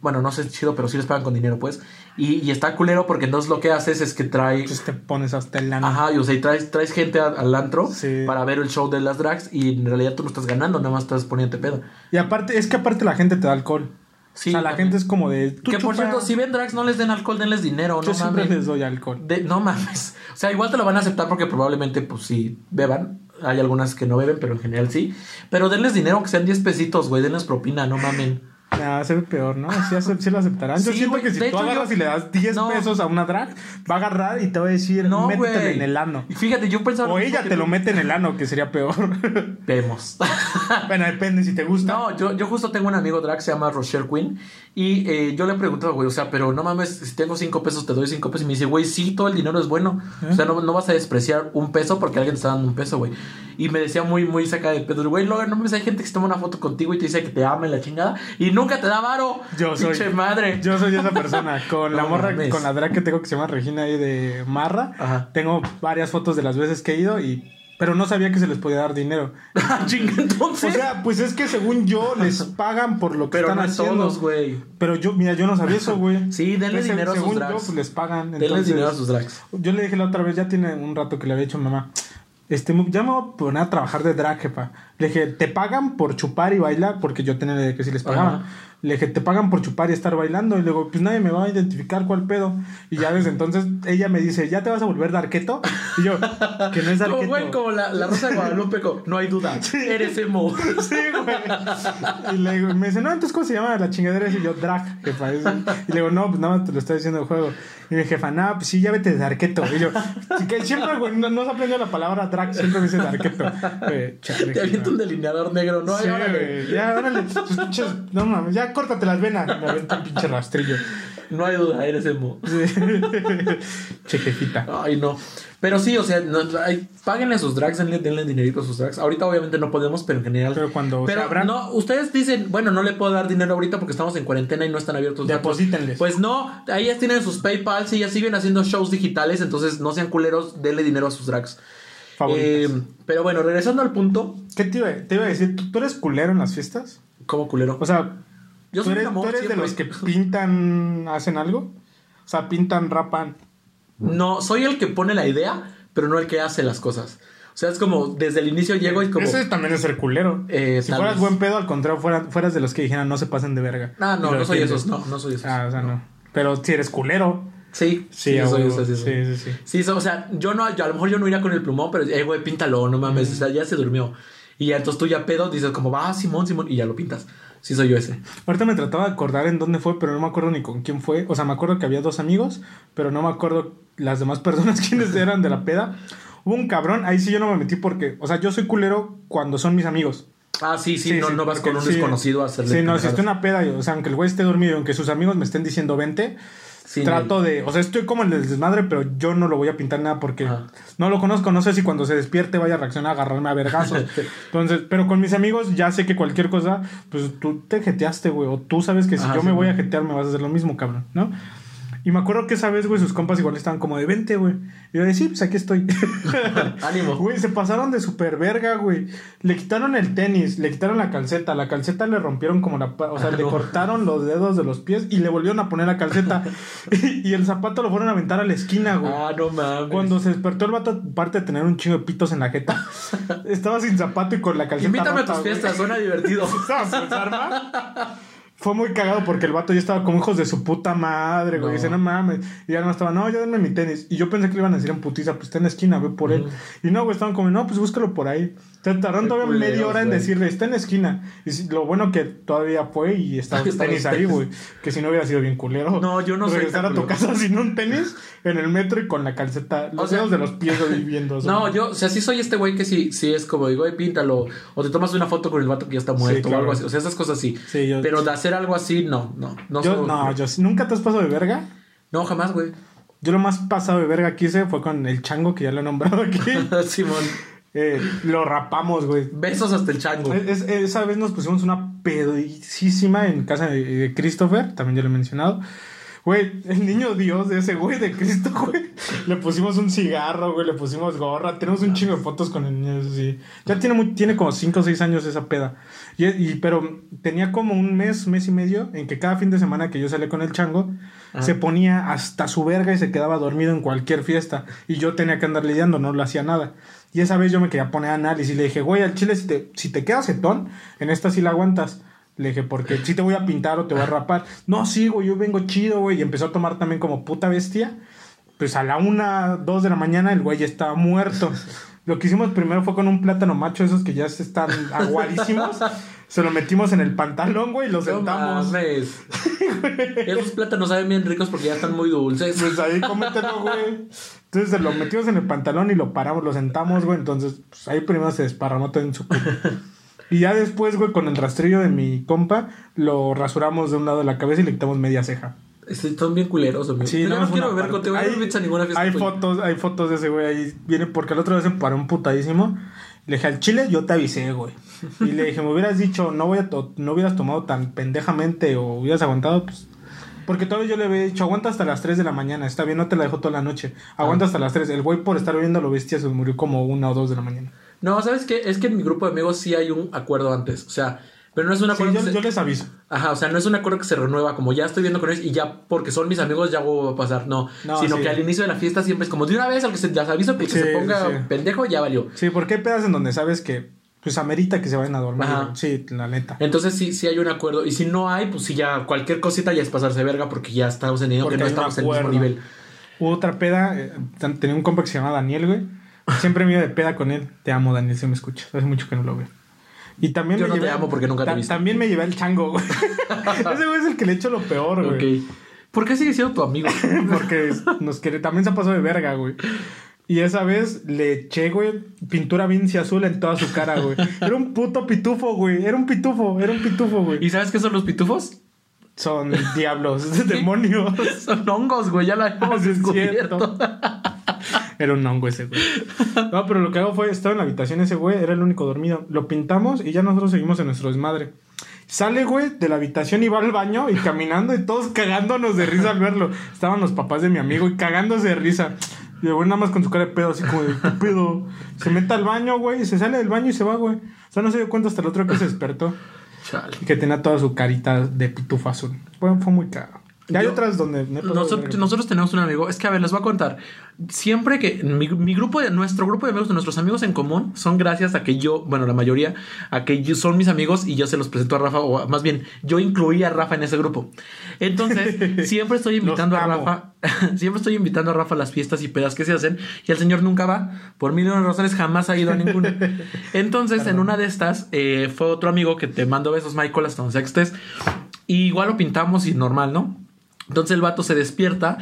Bueno, no sé si chido, pero sí les pagan con dinero, pues. Y, y está culero porque entonces lo que haces es que trae. Entonces te pones hasta el ano. Ajá, y o sea, traes, traes gente a- al antro Sí. para ver el show de las drags y en realidad tú no estás ganando, nada más estás poniéndote pedo. Y aparte, es que aparte la gente te da alcohol. Sí, o sea, la también. gente es como de. Que por chupa. cierto, si ven drags, no les den alcohol, denles dinero, Yo no siempre mames. les doy alcohol. De- no mames. O sea, igual te lo van a aceptar porque probablemente, pues sí, beban. Hay algunas que no beben, pero en general sí. Pero denles dinero, que sean 10 pesitos, güey. Denles propina, no mamen. Nah, se ve peor, ¿no? Sí, lo aceptarán. Yo siento que si tú hecho, agarras yo- y le das 10 No. pesos a una drag, va a agarrar y te va a decir, No, métetelo en el ano. Fíjate, yo pensaba. O ella te lo mete en el ano, que sería peor. Vemos. bueno, depende si te gusta. No, yo, yo justo tengo un amigo drag, se llama Rochelle Quinn. Y eh, yo le pregunto, güey, o sea, pero no mames, si tengo 5 pesos, te doy 5 pesos. Y me dice, güey, sí, todo el dinero es bueno. O sea, no, no vas a despreciar un peso porque alguien te está dando un peso, güey. Y me decía muy, muy saca de pedo, güey, luego no mames, hay gente que se toma una foto contigo y te dice que te ama la chingada. Y nunca te da varo. Yo soy. Pinche madre. Yo soy esa persona. Con la morra, mames. con la drag que tengo que se llama Regina ahí de Marra. Ajá. Tengo varias fotos de las veces que he ido y. Pero no sabía que se les podía dar dinero. Chinga, O entonces. sea, pues es que según yo les pagan por lo que pero están no haciendo. todos, güey. Pero yo, mira, yo no sabía eso, güey. Sí, denle dinero a sus según drags. yo, pues les pagan. Denle Entonces, dinero a sus drags. Yo le dije la otra vez, ya tiene un rato que le había dicho a mi mamá. Este, ya me voy a poner a trabajar de drag, jefa. Le dije, ¿te pagan por chupar y bailar? Porque yo tenía la idea de que sí les pagaban. Ajá. Le dije, ¿te pagan por chupar y estar bailando? Y luego, pues nadie me va a identificar cuál pedo. Y ya desde entonces ella me dice, ¿ya te vas a volver darqueto? Y yo, que no es Como, darqueto. güey, como la, la Rosa de Guadalupe, como, no hay duda. Eres emo. Sí, güey. Y le digo, me dice, no, entonces, ¿cómo se llama la chingadera? Y yo, drag, jefa. Y le digo, no, pues nada más te lo está diciendo el juego. Y mi jefa, no, pues sí, ya vete de darqueto. Y yo, que siempre, güey, no, no se aprendió la palabra drag, siempre me dice darqueto. Güey, chale, Te avienta un delineador negro, ¿no? Sí, Ay, órale. ya, órale, pinches, no mames, ya córtate las venas. Me avienta un pinche rastrillo. No hay duda, eres emo. Chequefita. Ay, no. Pero sí, o sea, no, ay, páguenle a sus drags, denle, denle dinerito a sus drags. Ahorita obviamente no podemos, pero en general. Pero cuando se Pero abran- no, ustedes dicen, bueno, no le puedo dar dinero ahorita porque estamos en cuarentena y no están abiertos. datos. Deposítenles. Pues no, ya tienen sus PayPal, y ya siguen haciendo shows digitales, entonces no sean culeros, denle dinero a sus drags. Eh, pero bueno, regresando al punto, ¿Qué te iba, te iba a decir? ¿Tú, tú eres culero en las fiestas? como culero. O sea, Yo ¿tú soy un eres, amor tú eres de los que pintan, hacen algo? O sea, pintan, rapan. No, soy el que pone la idea, pero no el que hace las cosas. O sea, es como desde el inicio llego y como. Ese también es ser culero. Eh, si fueras vez. buen pedo, al contrario, fuera- fueras de los que dijeran no se pasen de verga. Ah, no, no soy esos, no, no soy esos. Ah, o sea, no. Pero si eres culero. Sí, Sí, sí, a soy esos, sí, sí, sí, sí. Sí, so- o sea, yo no, yo a lo mejor yo no iría con el plumón, pero, eh, güey, píntalo, no mames, o sea, ya se durmió. Y entonces tú ya pedo, dices como, va, Simón, Simón, y ya lo pintas. Sí, soy yo ese. Ahorita me trataba de acordar en dónde fue, pero no me acuerdo ni con quién fue. O sea, me acuerdo que había dos amigos, pero no me acuerdo las demás personas quiénes eran de la peda. Hubo un cabrón, ahí sí yo no me metí porque, o sea, yo soy culero cuando son mis amigos. Ah, sí, sí, Sí, no, sí, no vas porque con un sí. desconocido a hacerle. Sí, no, si en una peda, o sea, aunque el güey esté dormido aunque sus amigos me estén diciendo vente, Sí, trato de, o sea, estoy como el del desmadre, pero yo no lo voy a pintar nada porque no lo conozco, no sé si cuando se despierte vaya a reaccionar a agarrarme a vergazos. Entonces, pero con mis amigos ya sé que cualquier cosa, pues tú te jeteaste, güey, o tú sabes que si Ajá, yo sí, me voy a jetear me vas a hacer lo mismo, cabrón, ¿no? Y me acuerdo que esa vez, güey, sus compas igual estaban como de 20, güey. Y yo de sí, pues aquí estoy. Ánimo. Güey, se pasaron de super verga, güey. Le quitaron el tenis, le quitaron la calceta. La calceta le rompieron como la... O sea, Ah, le cortaron los dedos de los pies y le volvieron a poner la calceta. y, el zapato lo fueron a aventar a la esquina, güey. Ah, no mames. Cuando se despertó el vato, aparte de tener un chingo de pitos en la jeta, estaba sin zapato y con la calceta Invítame a tus güey. fiestas, suena divertido. ¿Estabas en arma? Fue muy cagado porque el vato ya estaba como hijos de su puta madre, güey. No. Dice, no mames. Y ya no estaba, no, ya denme mi tenis. Y yo pensé que le iban a decir en putiza, pues está en la esquina, ve por él. Y no, güey, estaban como, no, pues búscalo por ahí. Se tardaron todavía media hora en decirle, está en la esquina. Y lo bueno que todavía fue y estaba el Estaba tenis ahí, güey. Que si no hubiera sido bien culero. No, yo no soy Regresar a tu casa sin un tenis en el metro y con la calceta, los O sea, dedos de los pies ahí viendo. No, yo, o sea, sí soy este güey que sí, sí es como digo, "Ay, píntalo. O te tomas una foto con el vato que ya está muerto claro. o algo así. O sea, esas cosas sí. Sí, yo- Pero de hacer algo así, no, no. No, Yo, soy- no, yo nunca te has pasado de verga. No, jamás, güey. Yo lo más pasado de verga que hice fue con el chango que ya lo he nombrado aquí. Simón. Eh, lo rapamos, güey. Besos hasta el chango. Es- esa vez nos pusimos una pedicísima en casa de, de Christopher, también ya lo he mencionado. Güey, el niño Dios de ese güey de Cristo, güey. Le pusimos un cigarro, güey, le pusimos gorra. Tenemos un chingo de fotos con el niño, sí. Ya tiene, muy- tiene como 5 o 6 años esa peda. Y, y- pero tenía como un mes, mes y medio, en que cada fin de semana que yo salía con el chango, Ajá. se ponía hasta su verga y se quedaba dormido en cualquier fiesta. Y yo tenía que andar lidiando, no le hacía nada. Y esa vez yo me quería poner análisis y le dije, güey, al chile, si te, si te quedas jetón, en esta sí la aguantas. Le dije, porque si te voy a pintar o te voy a rapar. No, sí, güey, yo vengo chido, güey. Y empezó a tomar también como puta bestia. Pues a la una, dos de la mañana el güey ya estaba muerto. Lo que hicimos primero fue con un plátano macho, esos que ya están aguadísimos. Se lo metimos en el pantalón, güey, y lo No sentamos. mames. Esos plátanos saben bien ricos porque ya están muy dulces. Pues ahí cómetelo, güey. Entonces se lo metimos en el pantalón y lo paramos, lo sentamos, güey. Entonces, pues ahí primero se desparramó todo en su culo. Y ya después, güey, con el rastrillo de mi compa, lo rasuramos de un lado de la cabeza y le quitamos media ceja. Son bien culeros, amigo. Sí, nada no quiero parte. contigo. No me a ninguna fiesta. hay tuya. fotos, hay fotos de ese güey ahí. Viene porque la otra vez se paró un putadísimo. Le dije, al chile yo te avisé, güey. Y le dije, me hubieras dicho, no, voy a to- no hubieras tomado tan pendejamente o hubieras aguantado, pues. Porque todavía yo le había dicho, aguanta hasta las 3 de la mañana, está bien, no te la dejo toda la noche. Aguanta hasta las 3. El güey por estar viendo lo bestia se murió como una o dos de la mañana. No, ¿sabes qué? Es que en mi grupo de amigos sí hay un acuerdo antes. O sea, pero no es un Sí, acuerdo yo, que se... yo les aviso. Ajá, o sea, no es un acuerdo que se renueva como ya estoy viendo con ellos y ya porque son mis amigos ya va a pasar. No, No, sino sí. que al inicio de la fiesta siempre es como de una vez, al que se, ya se aviso que el que se ponga pendejo ya valió. Sí, porque hay pedas en donde sabes que, pues, amerita que se vayan a dormir. Ajá. Sí, la neta. Entonces sí, sí hay un acuerdo. Y si no hay, pues sí ya cualquier cosita ya es pasarse verga porque ya estamos en que Porque no estamos en el mismo nivel. Hubo otra peda, eh, tenía un compa que se llama Daniel, güey. Siempre me iba de peda con él. Te amo, Daniel, si me escuchas. Hace mucho que no lo veo. Y también Yo me no te llevé, amo porque nunca te ta- visto. También me llevé el chango, güey. Ese güey es el que le echo lo peor, güey. Ok. ¿Por qué sigue siendo tu amigo? Porque nos quiere, también se pasó de verga, güey. Y esa vez le eché, güey, pintura Vinci azul en toda su cara, güey. Era un puto pitufo, güey. Era un pitufo, era un pitufo, güey. ¿Y sabes qué son los pitufos? Son diablos, demonios. Son hongos, güey, ya la hemos Ah, descubierto. Era un hongo ese güey. No, pero lo que hago fue, estaba en la habitación ese güey, era el único dormido. Lo pintamos y ya nosotros seguimos en nuestro desmadre. Sale, güey, de la habitación y va al baño y caminando y todos cagándonos de risa al verlo. Estaban los papás de mi amigo y cagándose de risa. Y el güey nada más con su cara de pedo, así como de, ¿qué pedo? Se mete al baño, güey, y se sale del baño y se va, güey. O sea, no se dio cuenta hasta el otro que se despertó. Chale. Y que tenía toda su carita de pitufa azul. Fue, fue muy caro. Hay Yo- otras donde... Nosotros, tenemos un amigo, es que a ver, les voy a contar. Siempre que mi, mi grupo de nuestro grupo de amigos, de nuestros amigos en común, son gracias a que yo, bueno, la mayoría, a que yo- son mis amigos y yo se los presento a Rafa, o más bien, yo incluí a Rafa en ese grupo. Entonces, siempre estoy invitando a. Rafa, siempre estoy invitando a Rafa a las fiestas y pedas que se hacen, y el señor nunca va, por mil razones jamás ha ido a ninguna. Entonces, en una de estas, eh, fue otro amigo que te mando besos, Michael, hasta donde estés, y igual lo pintamos y normal, ¿no? Entonces el vato se despierta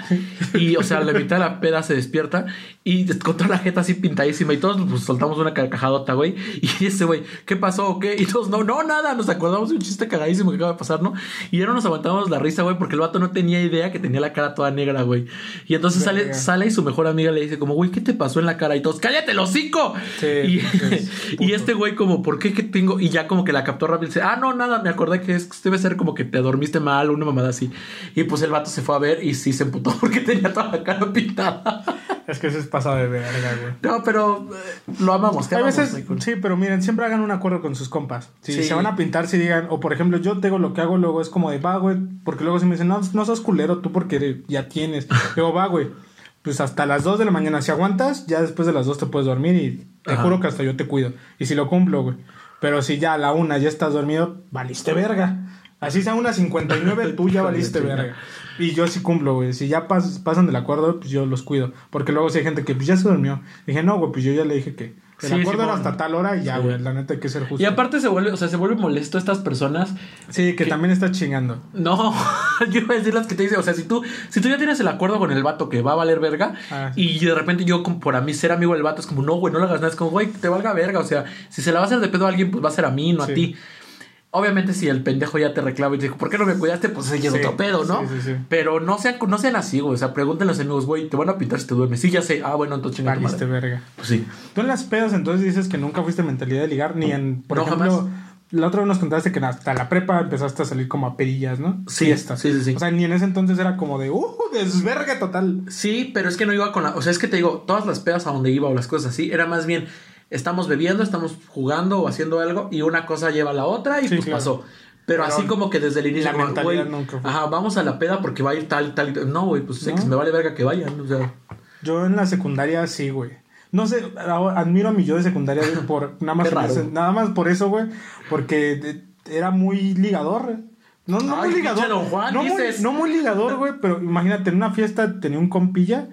y, o sea, la mitad de la peda se despierta y con toda la jeta así pintadísima y todos pues, soltamos una carcajadota, güey. Y ese güey, ¿qué pasó o qué? Y todos, no, no, nada, nos acordamos de un chiste cagadísimo que acaba de pasar, ¿no? Y ya no nos aguantábamos la risa, güey, porque el vato no tenía idea que tenía la cara toda negra, güey. Y entonces sale, sale y su mejor amiga le dice como, güey, ¿qué te pasó en la cara? Y todos, cállate el hocico. Sí, y, es y este güey como, ¿por qué que tengo? Y ya como que la captó rápido y dice, ah, no, nada, me acordé que es, debe ser como que te dormiste mal, una mamada así. Y pues el vato se fue a ver y sí se emputó porque tenía toda la cara pintada. Es que eso es pasado de verga, güey. No, pero eh, lo amamos. te A amamos, veces, Michael. sí, pero miren, siempre hagan un acuerdo con sus compas. Si Sí. se van a pintar, si digan, o por ejemplo, yo tengo lo que hago, luego es como de, va, güey, porque luego si me dicen, no, no sos culero tú porque ya tienes. Digo, va, güey, pues hasta las 2 de la mañana, si aguantas, ya después de las 2 te puedes dormir y te Ajá. juro que hasta yo te cuido. Y si lo cumplo, güey. Pero si ya a la una ya estás dormido, valiste verga. Así sea una 59, tú ya valiste verga. Y yo sí cumplo, güey. Si ya pas- pasan del acuerdo, pues yo los cuido. Porque luego si hay gente que pues ya se durmió. Dije, no, güey, pues yo ya le dije que el Sí, acuerdo era hasta tal hora y ya, Sí. güey. La neta hay que ser justo. Y aparte se vuelve, o sea, se vuelve molesto estas personas. Sí, que también está chingando. No, yo iba a decir las que te dicen, o sea, si tú, si tú ya tienes el acuerdo con el vato que va a valer verga, Ah, y de repente yo, como por a mí ser amigo del vato, es como, no, güey, no le hagas nada, es como, güey, te valga verga, o sea, si se la va a hacer de pedo a alguien, pues va a ser a mí, no a ti. Obviamente, si el pendejo ya te reclama y te dijo, ¿por qué no me cuidaste? Pues ese ya es Sí, otro pedo, ¿no? sí, sí, sí. Pero no sean, no sean así, güey. O sea, pregúntenle a los amigos, güey, te van a pintar si te duermes. Sí, ya sé. Ah, bueno, entonces chinga tu Valiste verga. Pues sí. Tú en las pedas entonces dices que nunca fuiste mentalidad de ligar, ni en, por No, ejemplo, jamás. la otra vez nos contaste que hasta la prepa empezaste a salir como a perillas, ¿no? Sí, Fiestas. sí, sí, sí. O sea, ni en ese entonces era como de, uh, desverga total. Sí, pero es que no iba con la. O sea, es que te digo, todas las pedas a donde iba o las cosas así, era más bien, estamos bebiendo, estamos jugando o haciendo algo y una cosa lleva a la otra y Sí, pues claro. pasó. Pero, Pero así como que desde el inicio, la como, nunca fue. ajá, vamos a la peda porque va a ir tal, tal. y tal. No, güey, pues sé que me vale verga que vayan. O sea, Yo en la secundaria sí, güey. No sé, admiro a mi yo de secundaria güey, por nada más raro. nada más por eso, güey, porque era muy ligador. No, no Ay, muy ligador. Juan, no, muy, no muy ligador, güey, pero imagínate, en una fiesta tenía un compilla,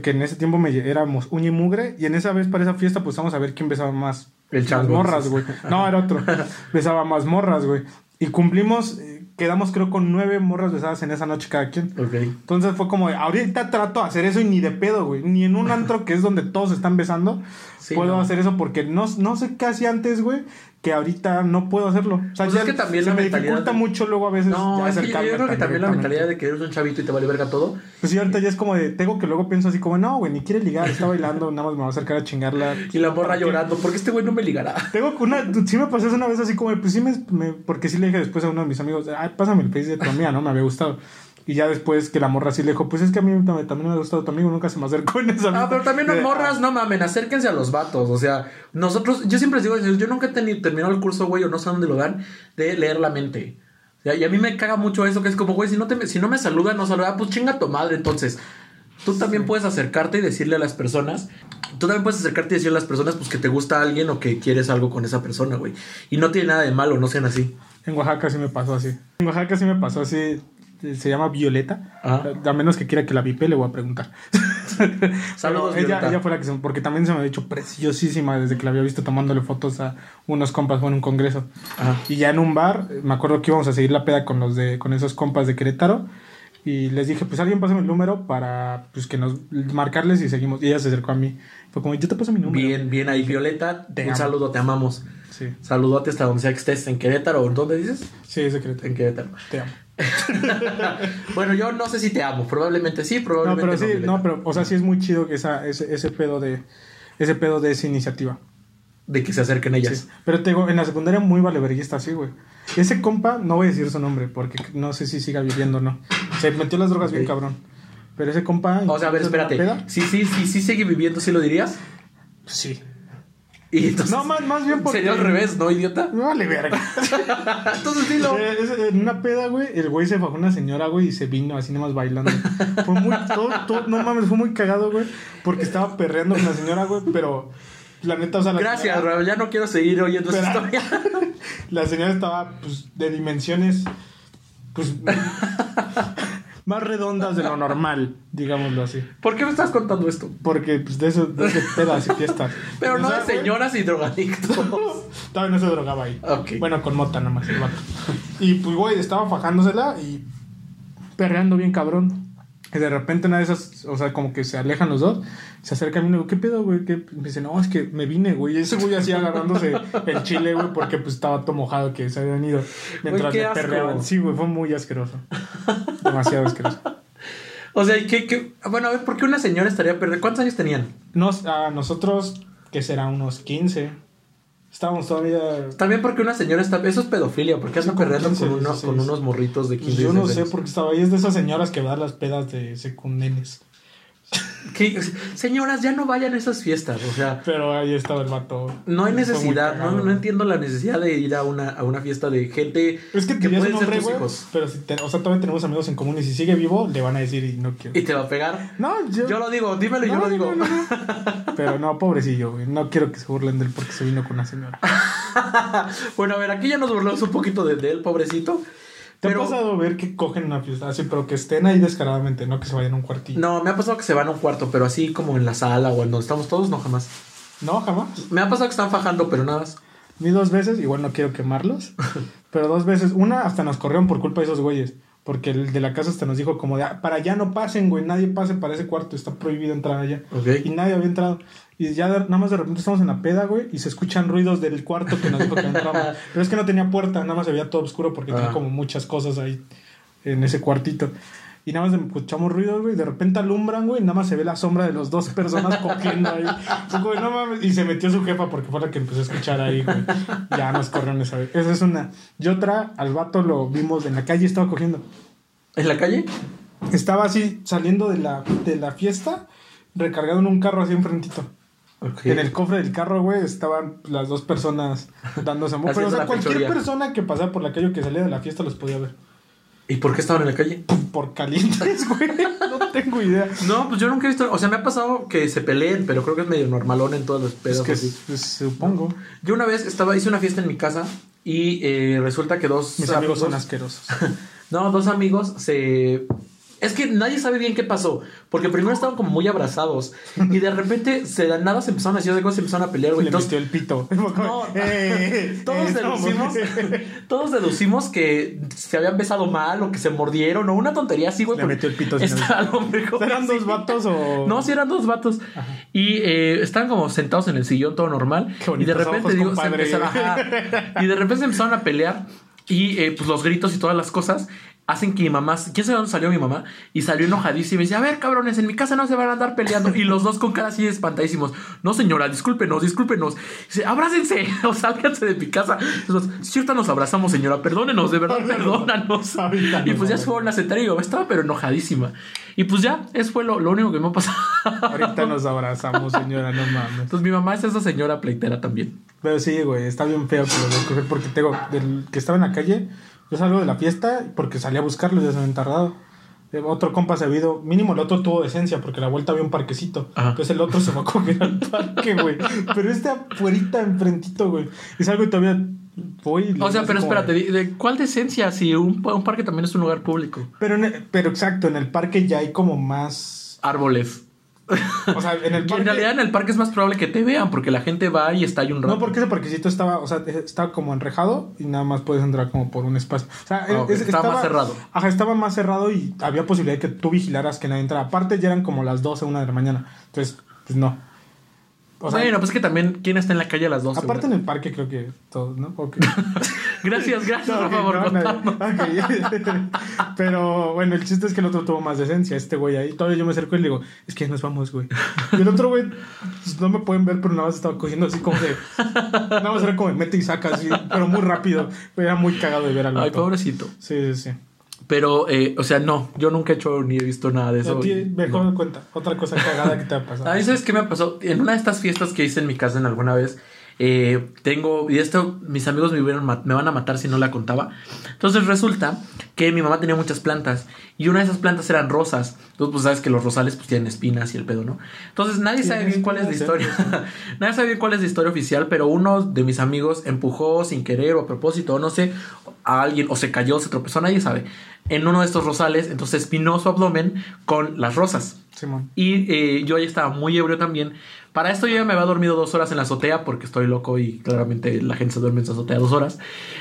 que en ese tiempo me éramos uña y mugre, y en esa vez para esa fiesta, pues vamos a ver quién besaba más. El chango, morras, güey. No, era otro. besaba más morras, güey. Y cumplimos, eh, quedamos creo con nueve morras besadas en esa noche cada quien. ok. Entonces fue como, ahorita trato de hacer eso y ni de pedo, güey. Ni en un antro que es donde todos están besando, Sí, puedo no. hacer eso porque no, no sé qué hacía antes, güey, que ahorita no puedo hacerlo. O sea, Pues ya es que también se la me dificulta de- mucho luego a veces No, es que yo, creo que también la mentalidad de que eres un chavito y te vale verga todo. Pues sí, ahorita ya es como de, tengo que luego pienso así como, no, güey, ni quiere ligar, está bailando, nada más me va a acercar a chingarla. Y la morra llorando, porque este güey no me ligará. Tengo una, sí me pasó eso una vez así como, pues sí me, me- porque sí le dije después a uno de mis amigos, ay, pásame el face de tu amiga, ¿no? Me había gustado. Y ya después que la morra sí le dijo, pues es que a mí también, me ha gustado tu amigo, nunca se me acercó en esa Ah, pero también no De- morras, no mamen, acérquense a los vatos. O sea, nosotros, yo siempre les digo, yo nunca he teni- terminado el curso, güey, o no sé dónde lo dan, de leer la mente. O sea, y a mí me caga mucho eso, que es como, güey, si no, te, si no me saludan, no saludan, pues chinga tu madre. Entonces, tú también puedes acercarte y decirle a las personas, tú también puedes acercarte y decirle a las personas, pues que te gusta alguien o que quieres algo con esa persona, güey. Y no tiene nada de malo, no sean así. En Oaxaca sí me pasó así. En Oaxaca sí me pasó así. Eh, Se llama Violeta. Ajá. A menos que quiera que la vipe, le voy a preguntar. Saludos, ella, ella fue la que se... Porque también se me ha dicho preciosísima desde que la había visto tomándole fotos a unos compas en un congreso. Y ya en un bar, me acuerdo que íbamos a seguir la peda con los de... Con esos compas de Querétaro. Y les dije, pues alguien pásame el número para pues que nos marcarles y seguimos. Y ella se acercó a mí. Fue como, yo te paso mi número. Bien, bien ahí, Violeta. Te un amo. saludo, te amamos. Sí, Saludote hasta donde sea que estés, en Querétaro o ¿dónde dices? sí, es secreto. En Querétaro. Te amo. Bueno, yo no sé si te amo, probablemente sí, No, probablemente pero sí, no, pero, o sea, sí es muy chido que esa, ese, ese pedo de, ese pedo de esa iniciativa. De que se acerquen ellas. Sí. Pero te digo, en la secundaria muy valeverguista, sí, güey. Ese compa, no voy a decir su nombre porque no sé si siga viviendo o no. Se metió las drogas bien cabrón. Pero ese compa. O sea, a ver, ¿en una espérate. Sí, sí, sí, sí sigue viviendo, ¿sí lo dirías? Sí. Y entonces, No, más, más bien porque. Sería al revés, ¿no, idiota? Me vale verga. entonces dilo. Eh, En una peda, güey, el güey se bajó una señora, güey, y se vino así nomás bailando. Fue muy, todo, todo- no mames, fue muy cagado, güey, porque estaba perreando con la señora, güey, pero la neta, o sea, la Gracias, señora, Raúl, ya no quiero seguir oyendo esa historia. la señora estaba, pues, de dimensiones, pues, más redondas de lo normal, digámoslo así. ¿Por qué me estás contando esto? Porque, pues, de eso, de, pedas y fiestas. Pero no de güey, señoras y drogadictos. Todavía no se drogaba ahí. Ok. Bueno, con mota nada más el vato. Y pues, güey, estaba fajándosela y perreando bien cabrón. Y de repente una de esas, o sea, como que se alejan los dos, se acerca a mí y le digo, ¿qué pedo, güey? ¿Qué? Me dice, no, es que me vine, güey. Y ese güey así agarrándose el chile, güey, porque pues estaba todo mojado que se habían ido mientras le perreaban. Sí, güey, fue muy asqueroso. Demasiado asqueroso. O sea, ¿qué, qué? Bueno, a ver, ¿por qué una señora estaría perdida? ¿Cuántos años tenían? Nos, a nosotros, que será unos 15, estábamos todavía También porque una señora está... Eso es pedofilia, porque anda Sí, como perreando 15, con, uno- 16. con unos morritos de 15 Pues yo no sé años. por qué estaba ahí. Es de esas señoras que dan las pedas de secundenes. Señoras, ya no vayan a esas fiestas, o sea... Pero ahí estaba el vato. No hay necesidad, no, no entiendo la necesidad de ir a una, a una fiesta de gente Es que, que pueden ser tus hijos. Pero si te- o sea, todavía tenemos amigos en común y si sigue vivo, le van a decir y no quiero. y te va a pegar. No, yo. Yo lo digo, dímelo y yo lo digo. no. Pero no, pobrecillo, güey. No quiero que se burlen de él porque se vino con una señora. bueno, a ver, aquí ya nos burlamos un poquito de, de él, pobrecito. ¿Te Pero ha pasado ver que cogen una fiesta así, pero que estén ahí descaradamente, no que se vayan a un cuartillo? no, me ha pasado que se van a un cuarto, pero así como en la sala o en donde estamos todos, no jamás. No, jamás. Me ha pasado que están fajando, pero nada más. Ni dos veces, igual no quiero quemarlos, pero dos veces. Una hasta nos corrieron por culpa de esos güeyes. Porque el de la casa hasta nos dijo como de, "Ah, para allá no pasen, güey, nadie pase para ese cuarto, está prohibido entrar allá. Ok. Y nadie había entrado. Y ya de- nada más de repente estamos en la peda, güey, y se escuchan ruidos del cuarto que nos dijo que entramos. Pero es que no tenía puerta, nada más se veía todo oscuro porque Ah. tenía como muchas cosas ahí en ese cuartito. Y nada más escuchamos ruidos, güey, de repente alumbran, güey, y nada más se ve la sombra de los dos personas cogiendo ahí. No mames, y se metió su jefa porque fue la que empezó a escuchar ahí, güey. Ya nos corrieron esa vez. Esa es una. Y otra, al vato lo vimos en la calle, estaba cogiendo. ¿En la calle? Estaba así saliendo de la, de la fiesta, recargado en un carro así enfrentito. En el cofre del carro, güey, estaban las dos personas dándose amor. Pero, o sea, cualquier fechoría. persona que pasara por la calle o que salía de la fiesta los podía ver. ¿Y por qué estaban en la calle? Por calientes, güey. No tengo idea. No, pues yo nunca he visto. O sea, me ha pasado que se peleen, pero creo que es medio normalón en todos los Es pedos. que así. pues, supongo. Yo una vez estaba, hice una fiesta en mi casa y eh, resulta que dos Mis amigos son asquerosos. No, dos amigos se. Es que nadie sabe bien qué pasó. Porque primero estaban como muy abrazados. Y de repente, se de nada se empezaron a decir de cosas, se empezaron a pelear, güey. Le Entonces, el pito. No, Eh, todos eh, no, deducimos, todos deducimos que se habían besado mal o que se mordieron o una tontería así, güey. Le metió el pito Está lo mejor ¿Eran así. dos vatos o.? No, sí eran dos vatos. Y eh, estaban como sentados en el sillón, todo normal. Qué Y de repente, digo, se empezaron, ajá. y de repente se empezaron a pelear. Y pues los gritos y todas las cosas hacen que mi mamá, quién sabe dónde salió mi mamá, y salió enojadísima y dice, a ver, cabrones, en mi casa no se van a andar peleando. Y los dos con cara así espantadísimos. No, señora, discúlpenos, discúlpenos. Dice, abrácense o sálganse de mi casa. Nosotros, cierta nos abrazamos, señora, perdónenos, de verdad, perdónanos. Y pues ya se fueron a sentar y mamá estaba pero enojadísima. Y pues ya, eso fue lo, lo único que me ha pasado. Ahorita nos abrazamos, señora, no mames. Entonces mi mamá es esa señora pleitera también. Pero sí, güey, está bien feo que lo porque tengo, del que estaba en la calle, yo salgo de la fiesta porque salí a buscarlo y ya se habían tardado. Eh, Otro compa se ha ido, mínimo el otro tuvo decencia porque a la vuelta había un parquecito. Ajá. Entonces el otro se va a coger al parque, güey. Pero este afuerita, enfrentito, güey. Y salgo y todavía voy. O sea, pero espérate, ¿de, de cuál decencia si un, un parque también es un lugar público? Pero, en el- pero exacto, en el parque ya hay como más. Árboles. O sea, en el parque. en realidad en el parque es más probable que te vean porque la gente va y está ahí un rato. No, porque ese parquecito estaba, o sea, estaba como enrejado y nada más puedes entrar como por un espacio. O sea, Ah, es- estaba más cerrado. Ajá, estaba más cerrado y había posibilidad de que tú vigilaras que nadie entrara. Aparte, ya eran como las 12, 1 de la mañana. Entonces, pues no. O sea, bueno, pues es que también, ¿quién está en la calle a las 12? aparte en el parque creo que todos, ¿no? Ok. Gracias, gracias, No, por no, contarnos. nadie. Ok. Pero bueno, el chiste es que el otro tuvo más decencia, este güey ahí. Todavía yo me acerco y le digo, es que nos vamos, güey. Y el otro güey, pues, no me pueden ver, pero nada más estaba cogiendo así como de. Nada más era como de mete y saca así, pero muy rápido. Era muy cagado de ver al Ay, pobrecito. Sí, sí, sí. Pero, eh, o sea, no, yo nunca he hecho ni he visto nada de A eso. ti, mejor no. me cuenta. Otra cosa cagada que te ha pasado. A mí, ¿sabes qué me pasó? En una de estas fiestas que hice en mi casa en alguna vez, eh, tengo, y esto mis amigos me, me van a matar si no la contaba. Entonces resulta que mi mamá tenía muchas plantas y una de esas plantas eran rosas. Entonces, pues sabes que los rosales pues tienen espinas y el pedo, ¿no? Entonces nadie sabe bien cuál es la espinas, historia. nadie sabe bien cuál es la historia oficial, pero uno de mis amigos empujó sin querer o a propósito, o no sé, a alguien, o se cayó, se tropezó, nadie sabe, en uno de estos rosales, entonces espinó su abdomen con las rosas. Simón. Y eh, yo ya estaba muy ebrio también. Para esto yo ya me había dormido dos horas en la azotea porque estoy loco y claramente la gente se duerme en su azotea dos horas.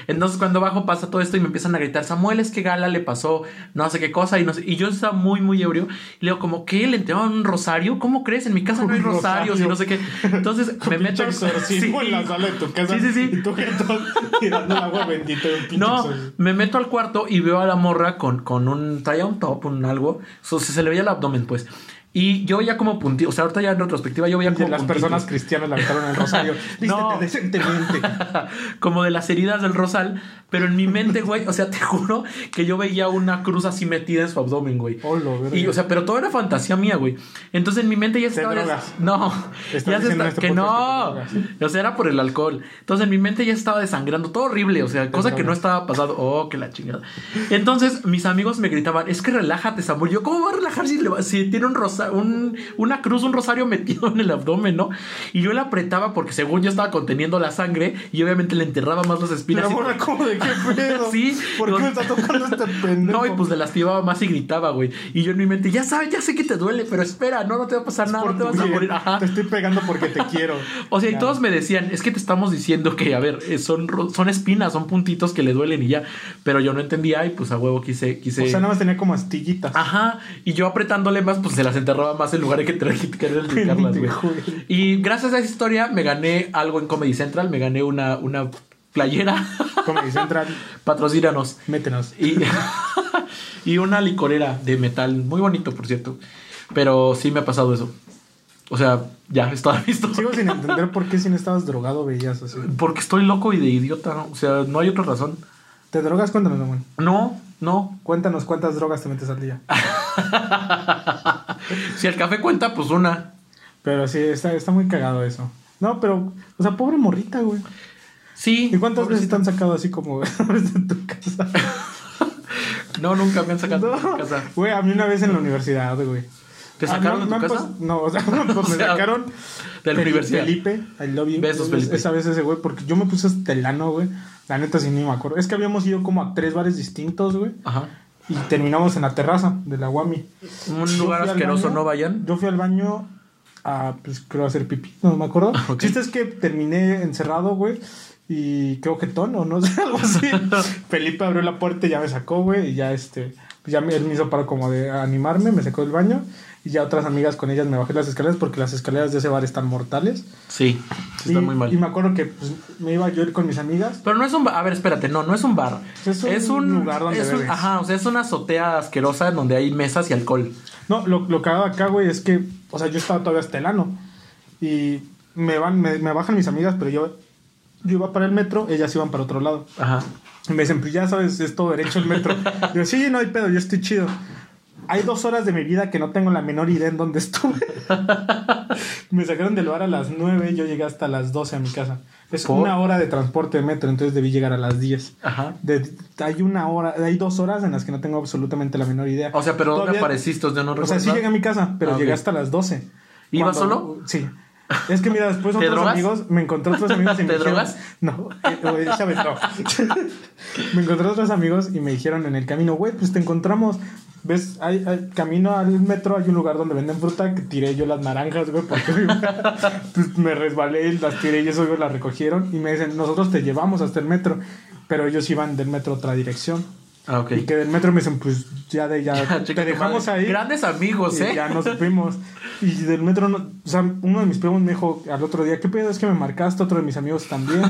Entonces cuando bajo pasa todo esto y me empiezan a gritar, Samuel, es que Gala le pasó no sé qué cosa y no sé. Y yo estaba muy, muy ebrio. Y le digo, como, ¿qué? ¿Le entregaron un rosario? ¿Cómo crees? En mi casa no hay rosarios y no sé qué. Entonces me meto... Sí. en la sala de tu casa. Sí, sí, sí. Y tú que tirando agua bendita de un pinche No, exorcismo. me meto al cuarto y veo a la morra con, con un. traía un top, un algo. So, se, se le veía el abdomen, pues. Y yo veía como puntito. O sea, ahorita ya en retrospectiva, yo veía como. las puntitos. personas cristianas le aventaron el rosario. No. Decentemente. como de las heridas del rosal. Pero en mi mente, güey, o sea, te juro que yo veía una cruz así metida en su abdomen, güey. Verga. Y, o sea, pero todo era fantasía mía, güey. Entonces en mi mente ya se estaba. drogas. No, ya se está- este que no. te O sea, era por el alcohol. Entonces en mi mente ya estaba desangrando, todo horrible. O sea, cosa que no estaba pasando. Oh, que la chingada. Entonces mis amigos me gritaban, es que relájate, Samuel. Yo, ¿cómo voy a relajar si, le va- si tiene un rosa, un, una cruz, un rosario metido en el abdomen, no? Y yo le apretaba porque según yo estaba conteniendo la sangre y obviamente le enterraba más las espinas. Pero y- morra, ¿cómo de qué pedo? Sí, ¿Por qué me está tocando este pendejo? No, y pues le lastimaba más y gritaba, güey. Y yo en mi mente, ya sabes, ya sé que te duele, pero espera, no, no te va a pasar nada, no te vas a morir. Ajá. Te estoy pegando porque te quiero. O sea, y todos me decían, es que te estamos diciendo que, a ver, eh, son, son espinas, son puntitos que le duelen y ya. Pero yo no entendía y pues a huevo quise... quise... O sea, nada más tenía como astillitas. Ajá, y yo apretándole más, pues se las enterraba más en lugar de que querer güey. Y gracias a esa historia me gané algo en Comedy Central, me gané una, una playera, Comedy Central, patrocínanos. métenos. Y, y una licorera de metal, muy bonito, por cierto. Pero sí me ha pasado eso. O sea, ya, es toda mi historia. Sigo sin entender por qué si no estabas drogado veías así. Porque estoy loco y de idiota, ¿no? O sea, no hay otra razón. ¿Te drogas? Cuéntanos, Samuel. No, no. Cuéntanos cuántas drogas te metes al día. Si el café cuenta, pues una. Pero sí, está, está muy cagado eso. No, pero, o sea, pobre morrita, güey. Sí. ¿Y cuántas veces te han sacado así como de tu casa? No, nunca me han sacado de No, mi casa. Güey, a mí una vez en la universidad, güey. ¿Te Ah, sacaron no, de me tu casa? No, o sea, pues O me sea, sacaron de la universidad. Felipe, I love you. Besos, Felipe. Esa vez ese güey, porque yo me puse estelano, güey. La neta sí ni me acuerdo. Es que habíamos ido como a tres bares distintos, güey. Ajá. Y terminamos en la terraza de la Guami. Un lugar asqueroso, baño, no vayan. Yo fui al baño a, pues creo, hacer pipí, no me acuerdo. Ok. Chiste es que terminé encerrado, güey. Y creo que tono, no sé, algo así. Felipe abrió la puerta y ya me sacó, güey. Y ya este, ya me, él me hizo para como de animarme, me sacó del baño. Y ya otras amigas con ellas me bajé las escaleras porque las escaleras de ese bar están mortales. Sí, sí y, está muy mal. y me acuerdo que pues, me iba yo a ir con mis amigas. Pero no es un bar. A ver, espérate, no, no es un bar. Es un lugar donde es un- bebes. Ajá, o sea, es una azotea asquerosa donde hay mesas y alcohol. No, lo, lo que hago acá, güey, es que, o sea, yo estaba todavía estelano. Y me van, me, me bajan mis amigas, pero yo, yo iba para el metro, ellas iban para otro lado. Ajá. Y me dicen, pues ya sabes, es todo derecho el metro. Digo, sí, no hay pedo, yo estoy chido. Hay dos horas de mi vida que no tengo la menor idea en dónde estuve. me sacaron del bar a las 9, yo llegué hasta las 12 a mi casa. Es ¿Por? una hora de transporte de metro, entonces debí llegar a las 10. Ajá. De- hay una hora, hay dos horas en las que no tengo absolutamente la menor idea. O sea, pero ¿dónde Todavía- apareciste? Yo no o sea, sí llegué a mi casa, pero Ah, llegué hasta las 12. ¿Ibas solo? Sí. Es que mira, después ¿Te otros drogas? amigos, me encontré otros amigos y me ¿Te dijeron- drogas? No, eh, güey, esa vez no. me encontré otros amigos y me dijeron en el camino, güey, pues te encontramos. ¿Ves? Hay, hay- camino al metro, hay un lugar donde venden fruta que tiré yo las naranjas, güey, porque pues, me resbalé y las tiré y eso ellos las recogieron. Y me dicen, nosotros te llevamos hasta el metro. Pero ellos iban del metro a otra dirección. Ah. Y que del metro me dicen, pues ya de ya, Ya, te dejamos madre. ahí. Grandes amigos, Y ¿eh? ya nos fuimos. Y del metro, no, o sea, uno de mis primos me dijo al otro día, ¿qué pedo es que me marcaste? Otro de mis amigos también.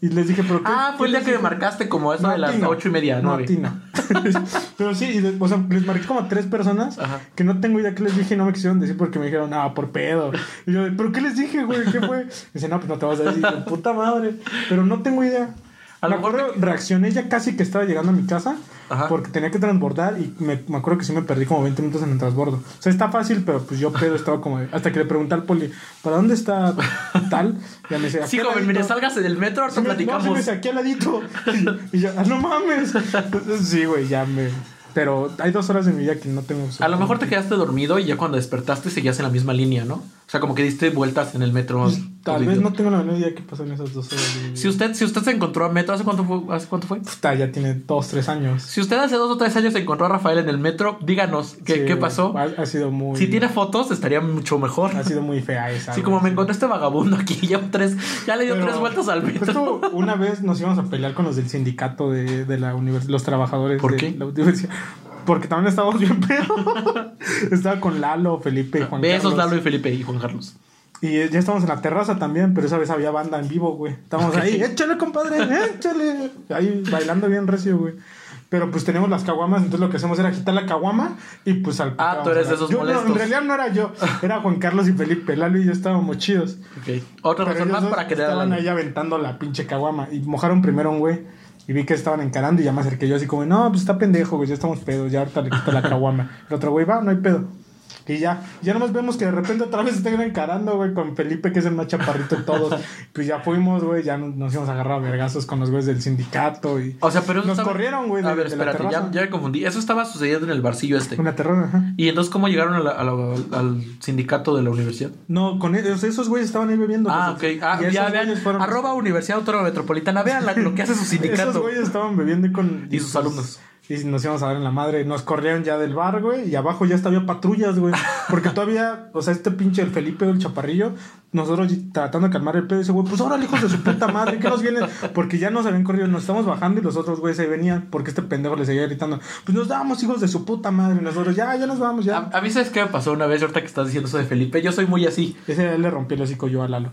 Y les dije, ¿pero qué? Ah, fue el día que me marcaste como eso de las ocho y media, No, a nueve. ti no. Pero sí, y de- o sea, les marqué como a tres personas Ajá. que no tengo idea qué les dije y no me quisieron decir porque me dijeron, ah, por pedo. Y yo, ¿pero qué les dije, güey? ¿Qué fue? Dice, no, pues no te vas a decir, Y puta madre. Pero no tengo idea. A A lo lo mejor mejor reaccioné ya casi que estaba llegando a mi casa Ajá. porque tenía que transbordar y me, me acuerdo que sí me perdí como 20 minutos en el transbordo. O sea, está fácil, pero pues yo pedo estaba como... hasta que le pregunté al poli, ¿para dónde está tal? Ya me dice, Sí, "Aquí al joven, mire, ladito". sálgase del metro, ahorita Sí, me- no, sí platicamos. me aquí al ladito. Y, y yo, ah, no mames. Sí, güey, ya me. Pero hay dos horas de mi vida que no tengo. A lo mejor te quedaste dormido y ya cuando despertaste seguías en la misma línea, ¿no? O sea, como que diste vueltas en el metro. Tal todo vez no tengo la menor idea qué pasó en esas dos horas de. Si usted, si usted se encontró a metro, ¿hace cuánto fue? ¿Hace cuánto fue? Puta, ya tiene dos, tres años. Si usted hace dos o tres años se encontró a Rafael en el metro, díganos qué, Sí, qué pasó. Ha, ha sido muy. Si tiene fotos, estaría mucho mejor. Ha sido muy fea esa. Güey, como me sí. encontré este vagabundo aquí, ya, tres, ya le dio Pero tres vueltas al justo metro. una vez nos íbamos a pelear con los del sindicato de, de la universidad, los trabajadores ¿Por de qué? la universidad. Porque también estábamos bien pedo. Estaba con Lalo, Felipe y Juan Besos, Carlos. Lalo y Felipe y Juan Carlos. Y ya estábamos en la terraza también, pero esa vez había banda en vivo, güey. Estábamos ahí, échale, compadre, échale. Ahí bailando bien recio, güey. Pero pues teníamos las caguamas, entonces lo que hacemos era quitar la caguama y pues al Ah, tú eres de esos yo, no, molestos. en realidad no era yo, era Juan Carlos y Felipe, Lalo y yo estábamos chidos. Ok. Otra Pero razón más para querer a estaban ahí aventando la pinche caguama y mojaron primero un güey. Y vi que estaban encarando y ya me acerqué yo así como, no, pues está pendejo, güey, ya estamos pedos, ya ahorita le quito la caguama. El otro güey, va, no hay pedo. Y ya, ya nomás vemos que de repente otra vez están encarando, güey, con Felipe, que es el más chaparrito de todos. Pues ya fuimos, güey, ya nos, nos íbamos a agarrar a vergazos con los güeyes del sindicato y... O sea, pero eso Nos estaba- corrieron, güey, A de- ver, la espérate, ya, ya me confundí. Eso estaba sucediendo en el barcillo este. Una terror, ajá. ¿Y entonces cómo llegaron a la- a la- al sindicato de la universidad? No, con ellos, esos güeyes estaban ahí bebiendo. Ah, ok. pues, Ah, y esos ya vean. fueron- Arroba Universidad Autónoma Metropolitana. Vean la- lo que hace su Esos sindicato. güeyes estaban bebiendo con... Y sus alumnos. Y nos íbamos a dar en la madre. Nos corrieron ya del bar, güey. Y abajo ya había patrullas, güey. Porque todavía, o sea, este pinche el Felipe, el chaparrillo, nosotros tratando de calmar el pedo. Dice, güey, pues ahora hijos de su puta madre, ¿qué nos vienen? Porque ya nos habían corrido, nos estamos bajando y los otros güeyes ahí venían. Porque este pendejo le seguía gritando, pues nos damos hijos de su puta madre. Y nosotros, ya, ya nos vamos, ya. A, a mí, ¿sabes qué me pasó una vez ahorita que estás diciendo eso de Felipe? Yo soy muy así. Ese le rompí el hocico yo a Lalo.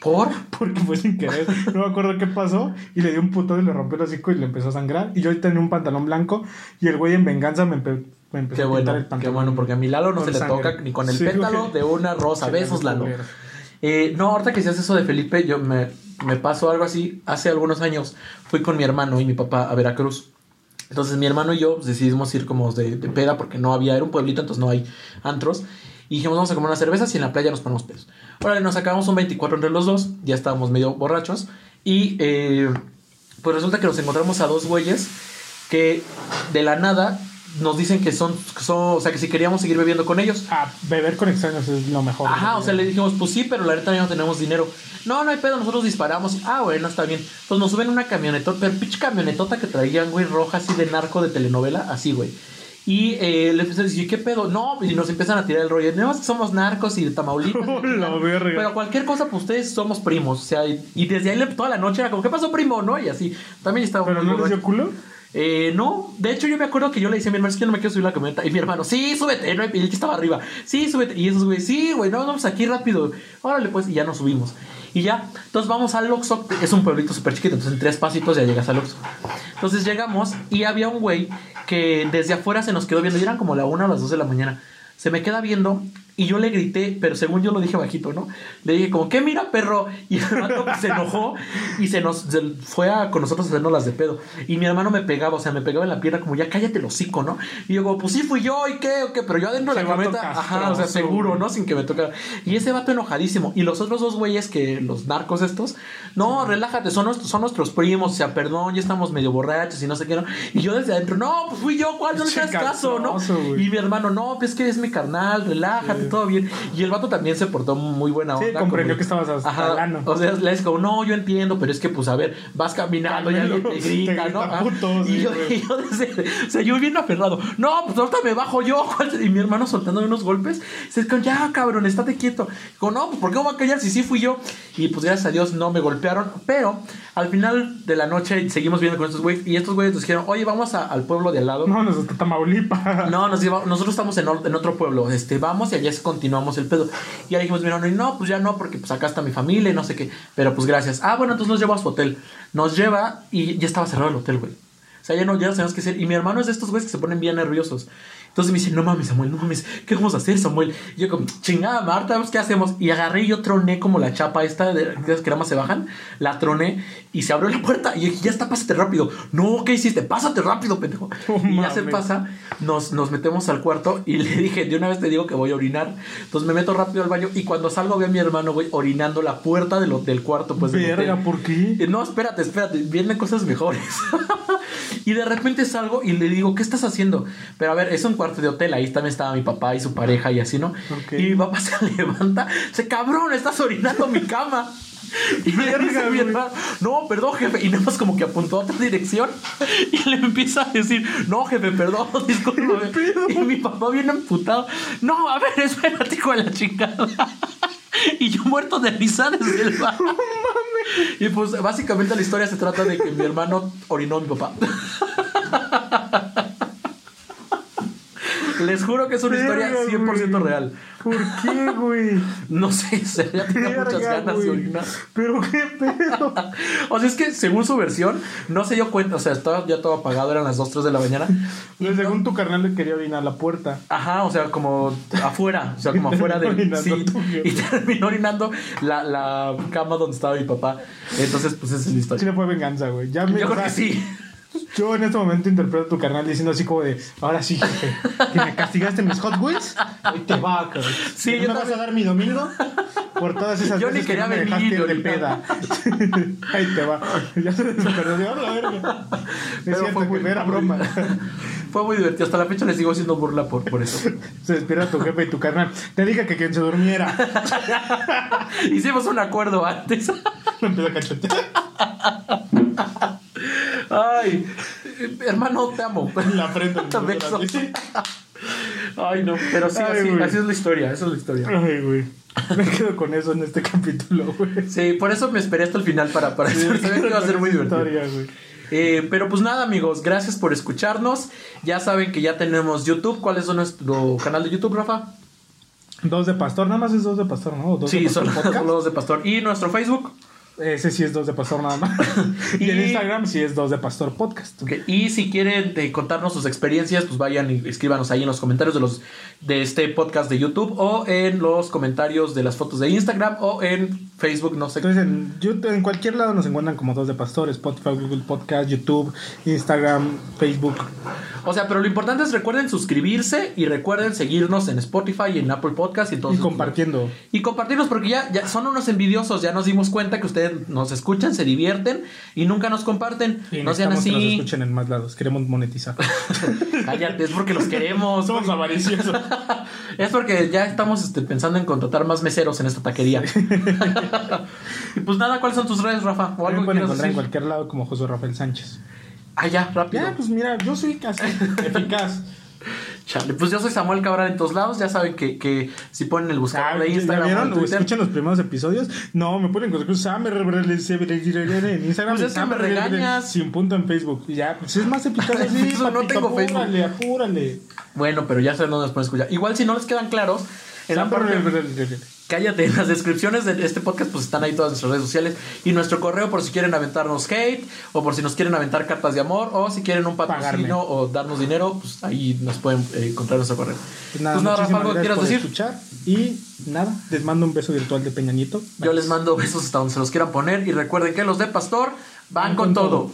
¿Por? Porque fue sin querer. No me acuerdo qué pasó. Y le dio un putón y le rompió el hocico y le empezó a sangrar. Y yo tenía un pantalón blanco. Y el güey en venganza me, empe- me empezó Qué a bueno, el qué pantalón. bueno, porque a mi Lalo no se le toca ni con el Sí, pétalo de una rosa. Besos, Lalo. Eh, no, ahorita que decías eso de Felipe, yo me, me pasó algo así. Hace algunos años fui con mi hermano y mi papá a Veracruz. Entonces mi hermano y yo pues, decidimos ir como de, de peda porque no había, era un pueblito, entonces no hay antros. Y dijimos, vamos a comer unas cervezas y en la playa nos ponemos pedos. Órale, nos sacamos un 24 entre los dos, ya estábamos medio borrachos. Y eh, pues resulta que nos encontramos a dos güeyes que de la nada nos dicen que son, que son, o sea, que si queríamos seguir bebiendo con ellos. Ah, beber con extraños es lo mejor. Ajá, o sea, le dijimos, pues sí, pero la neta ya no tenemos dinero. No, no hay pedo, nosotros disparamos. Ah, bueno, está bien. Pues nos suben una camionetota, pero pinche camionetota que traían, güey, roja así de narco de telenovela, así, güey. Y eh, empiezan a decir, ¿qué pedo? No, y nos empiezan a tirar el rollo. No, es que somos narcos y de Tamaulipas. La verga. Pero cualquier cosa, pues ustedes somos primos. O sea, y, y desde ahí toda la noche era como, ¿qué pasó, primo? ¿No? Y así. También estaba ¿Pero no les culo? Eh, no, de hecho yo me acuerdo que yo le decía a mi hermano, es que yo no me quiero subir la camioneta. Y mi hermano, sí, súbete, no y el que estaba arriba, sí, súbete. Y esos güey, sí, güey, no, vamos aquí rápido. Órale, pues, y ya nos subimos. Y ya, entonces vamos al Oxxo, es un pueblito súper chiquito, entonces en tres pasitos ya llegas al Oxxo. Entonces llegamos y había un güey que desde afuera se nos quedó viendo, y eran como la una o las dos de la mañana. Se me queda viendo y yo le grité, pero según yo lo dije bajito, ¿no? Le dije como, ¿qué mira, perro? Y el hermano se enojó y se nos se fue a, con nosotros a hacernos las de pedo. Y mi hermano me pegaba, o sea, me pegaba en la pierna como, ya cállate el hocico, ¿no? Y yo como, pues sí fui yo, ¿y qué? ¿O qué? Pero yo adentro de la camioneta, ajá, o sea, seguro. ¿no? Sin que me tocara. Y ese vato enojadísimo. Y los otros dos güeyes que, los narcos estos, no, relájate, son nuestros, son nuestros primos, o sea, perdón, ya estamos medio borrachos y no sé qué, ¿no? Y yo desde adentro, no, pues fui yo, ¿cuál? No le hagas caso, ¿no? güey. Y mi hermano, no, pues es que es mi carnal, relájate, todo bien. Y el vato también se portó muy buena Sí, onda. comprendió como- que estabas hasta Ajá, o sea, le es como, no, yo entiendo, pero es que, pues, a ver, vas caminando y alguien te Te grita, ¿no? Y, sí, yo, y yo desde- o sea, yo bien aferrado, no, pues ahorita me bajo yo, y mi hermano soltándome unos golpes, se como, ya, cabrón, estate quieto. Digo, no, pues, ¿por qué me voy a callar si sí fui yo? Y, pues, gracias a Dios no me golpearon, pero al final de la noche seguimos viendo con estos güeyes, y estos güeyes nos dijeron, oye, vamos a- al pueblo de al lado. No, nos está Tamaulipas. No, nos lleva- nosotros estamos en, en otro pueblo, este, vamos y allá continuamos el pedo. Y ya dijimos, mira, no, y no, pues ya no, porque pues acá está mi familia y no sé qué. Pero pues gracias. Ah, bueno, entonces nos lleva a su hotel. Nos lleva y ya estaba cerrado el hotel, güey. O sea, ya no, ya no sabemos qué hacer. Y mi hermano es de estos güeyes que se ponen bien nerviosos. Entonces me dice, no mames, Samuel, no mames, ¿qué vamos a hacer, Samuel? Y yo como, chingada, Marta, pues, ¿qué hacemos? Y agarré y yo troné como la chapa esta, de esas que nada más se bajan, la troné y se abrió la puerta y yo dije, ya está, pásate rápido. No, ¿qué hiciste? Pásate rápido, pendejo. Y ya se pasa, nos, nos metemos al cuarto y le dije, de una vez te digo que voy a orinar. Entonces me meto rápido al baño y cuando salgo veo a mi hermano, güey, orinando la puerta del, del cuarto, pues Verga. ¿por qué? No, espérate, espérate, vienen cosas mejores. y de repente salgo y le digo, ¿qué estás haciendo? Pero a ver, es un cuarto de hotel, ahí también estaba mi papá y su pareja y así, ¿no? Y mi papá se levanta, se cabrón, estás orinando mi cama. Y Verga, dice mi güey. hermano, no, perdón, jefe. Y nada más como que apuntó a otra dirección. Y le empieza a decir, no, jefe, perdón, discúlpame. Y mi papá viene emputado. No, a ver, espérate, hijo de la chingada. Y yo muerto de risa desde el bar. Y pues básicamente la historia se trata de que mi hermano orinó a mi papá. Les juro que es una historia Verga, 100% güey. real. ¿Por qué, güey? No sé, se ya tenía muchas ganas de orinar. Pero qué pedo. O sea, es que según su versión, no se dio cuenta, o sea, estaba ya todo apagado, eran las 2, 3 de la mañana. Según tu carnal le quería orinar la puerta. Ajá, o sea, como afuera, o sea, como afuera de sí, y terminó orinando la, la cama donde estaba mi papá. Entonces, pues esa es la Sí historia. le fue venganza, güey. Ya me- Yo creo que sí. Yo en este momento interpreto a tu carnal diciendo así como de, ahora sí, jefe, que me castigaste mis Hot Wheels, ahí te va, cabrón. Sí, ¿No yo me vas a también. dar mi domingo? Por todas esas Yo ni veces que quería no me venir, dejaste ir de peda. ahí te va. Ya se desperdió de "A la verga. Es Pero cierto fue muy- que era broma. Fue muy divertido. Hasta la fecha le sigo haciendo burla por, por eso. Se despierta tu jefe y tu carnal. Te dije que quien se durmiera. Hicimos un acuerdo antes. Lo empieza a cachetear. Ay, hermano, te amo. La frente. Te beso. Ay, no, pero sí, Ay, así, es la historia, esa es la historia. Ay, güey. Me quedo con eso en este capítulo, güey. Sí, por eso me esperé hasta el final para, para Sí, que iba a ser muy divertido. historia, güey. Eh, pero pues nada, amigos, gracias por escucharnos. Ya saben que ya tenemos YouTube. ¿Cuál es nuestro canal de YouTube, Rafa? Dos de pastor, nada más es dos de pastor, ¿no? ¿O Dos Sí, de son pastor los podcast. dos de Pastor. Y nuestro Facebook. Ese sí es dos de pastor nada más. y, en Y- Instagram sí es dos de pastor podcast. Ok, Y si quieren eh, contarnos sus experiencias, pues vayan y escríbanos ahí en los comentarios de los de este podcast de YouTube o en los comentarios de las fotos de Instagram o en Facebook, no sé. Entonces en, YouTube, en cualquier lado nos encuentran como dos de pastor, Spotify, Google Podcast, YouTube, Instagram, Facebook. O sea, pero lo importante es recuerden suscribirse y recuerden seguirnos en Spotify y en Apple Podcast y, todos y compartiendo. Y compartirnos porque ya, ya son unos envidiosos, ya nos dimos cuenta que ustedes nos escuchan, se divierten y nunca nos comparten. Y no sean necesitamos que nos así. escuchen en más lados. Queremos monetizar. Cállate, es porque los queremos. Somos avariciosos. Es porque ya estamos este, pensando en contratar más meseros en esta taquería. y pues nada, ¿cuáles son tus redes, Rafa? O Me algo que pueden encontrar en cualquier lado como José Rafael Sánchez. Ah, ya, rápido. Ya, pues mira, yo soy casi eficaz. Chale, pues yo soy Samuel Cabral en todos lados. Ya saben que, que si ponen el buscador de ¿Ya Instagram o vieron? ¿Escuchan los primeros episodios? No, me ponen con Sam en Instagram. Pues es que me regañas. Sin punto en Facebook. Ya, pues es más eficaz así. No tengo Facebook. Apúrale, apúrale. Bueno, pero ya saben dónde nos pueden escuchar. Igual si no les quedan claros, en la parte... Cállate, en las descripciones de este podcast pues están ahí todas nuestras redes sociales y nuestro correo por si quieren aventarnos hate o por si nos quieren aventar cartas de amor o si quieren un Pagarme. patrocinio o darnos dinero, pues ahí nos pueden eh, encontrar nuestro correo. Pues nada, pues nada, Rafa, ¿algo quieras decir? escuchar. Y nada, les mando un beso virtual de Peña Nieto. Yo les mando besos hasta donde se los quieran poner y recuerden que los de Pastor van, con, todo.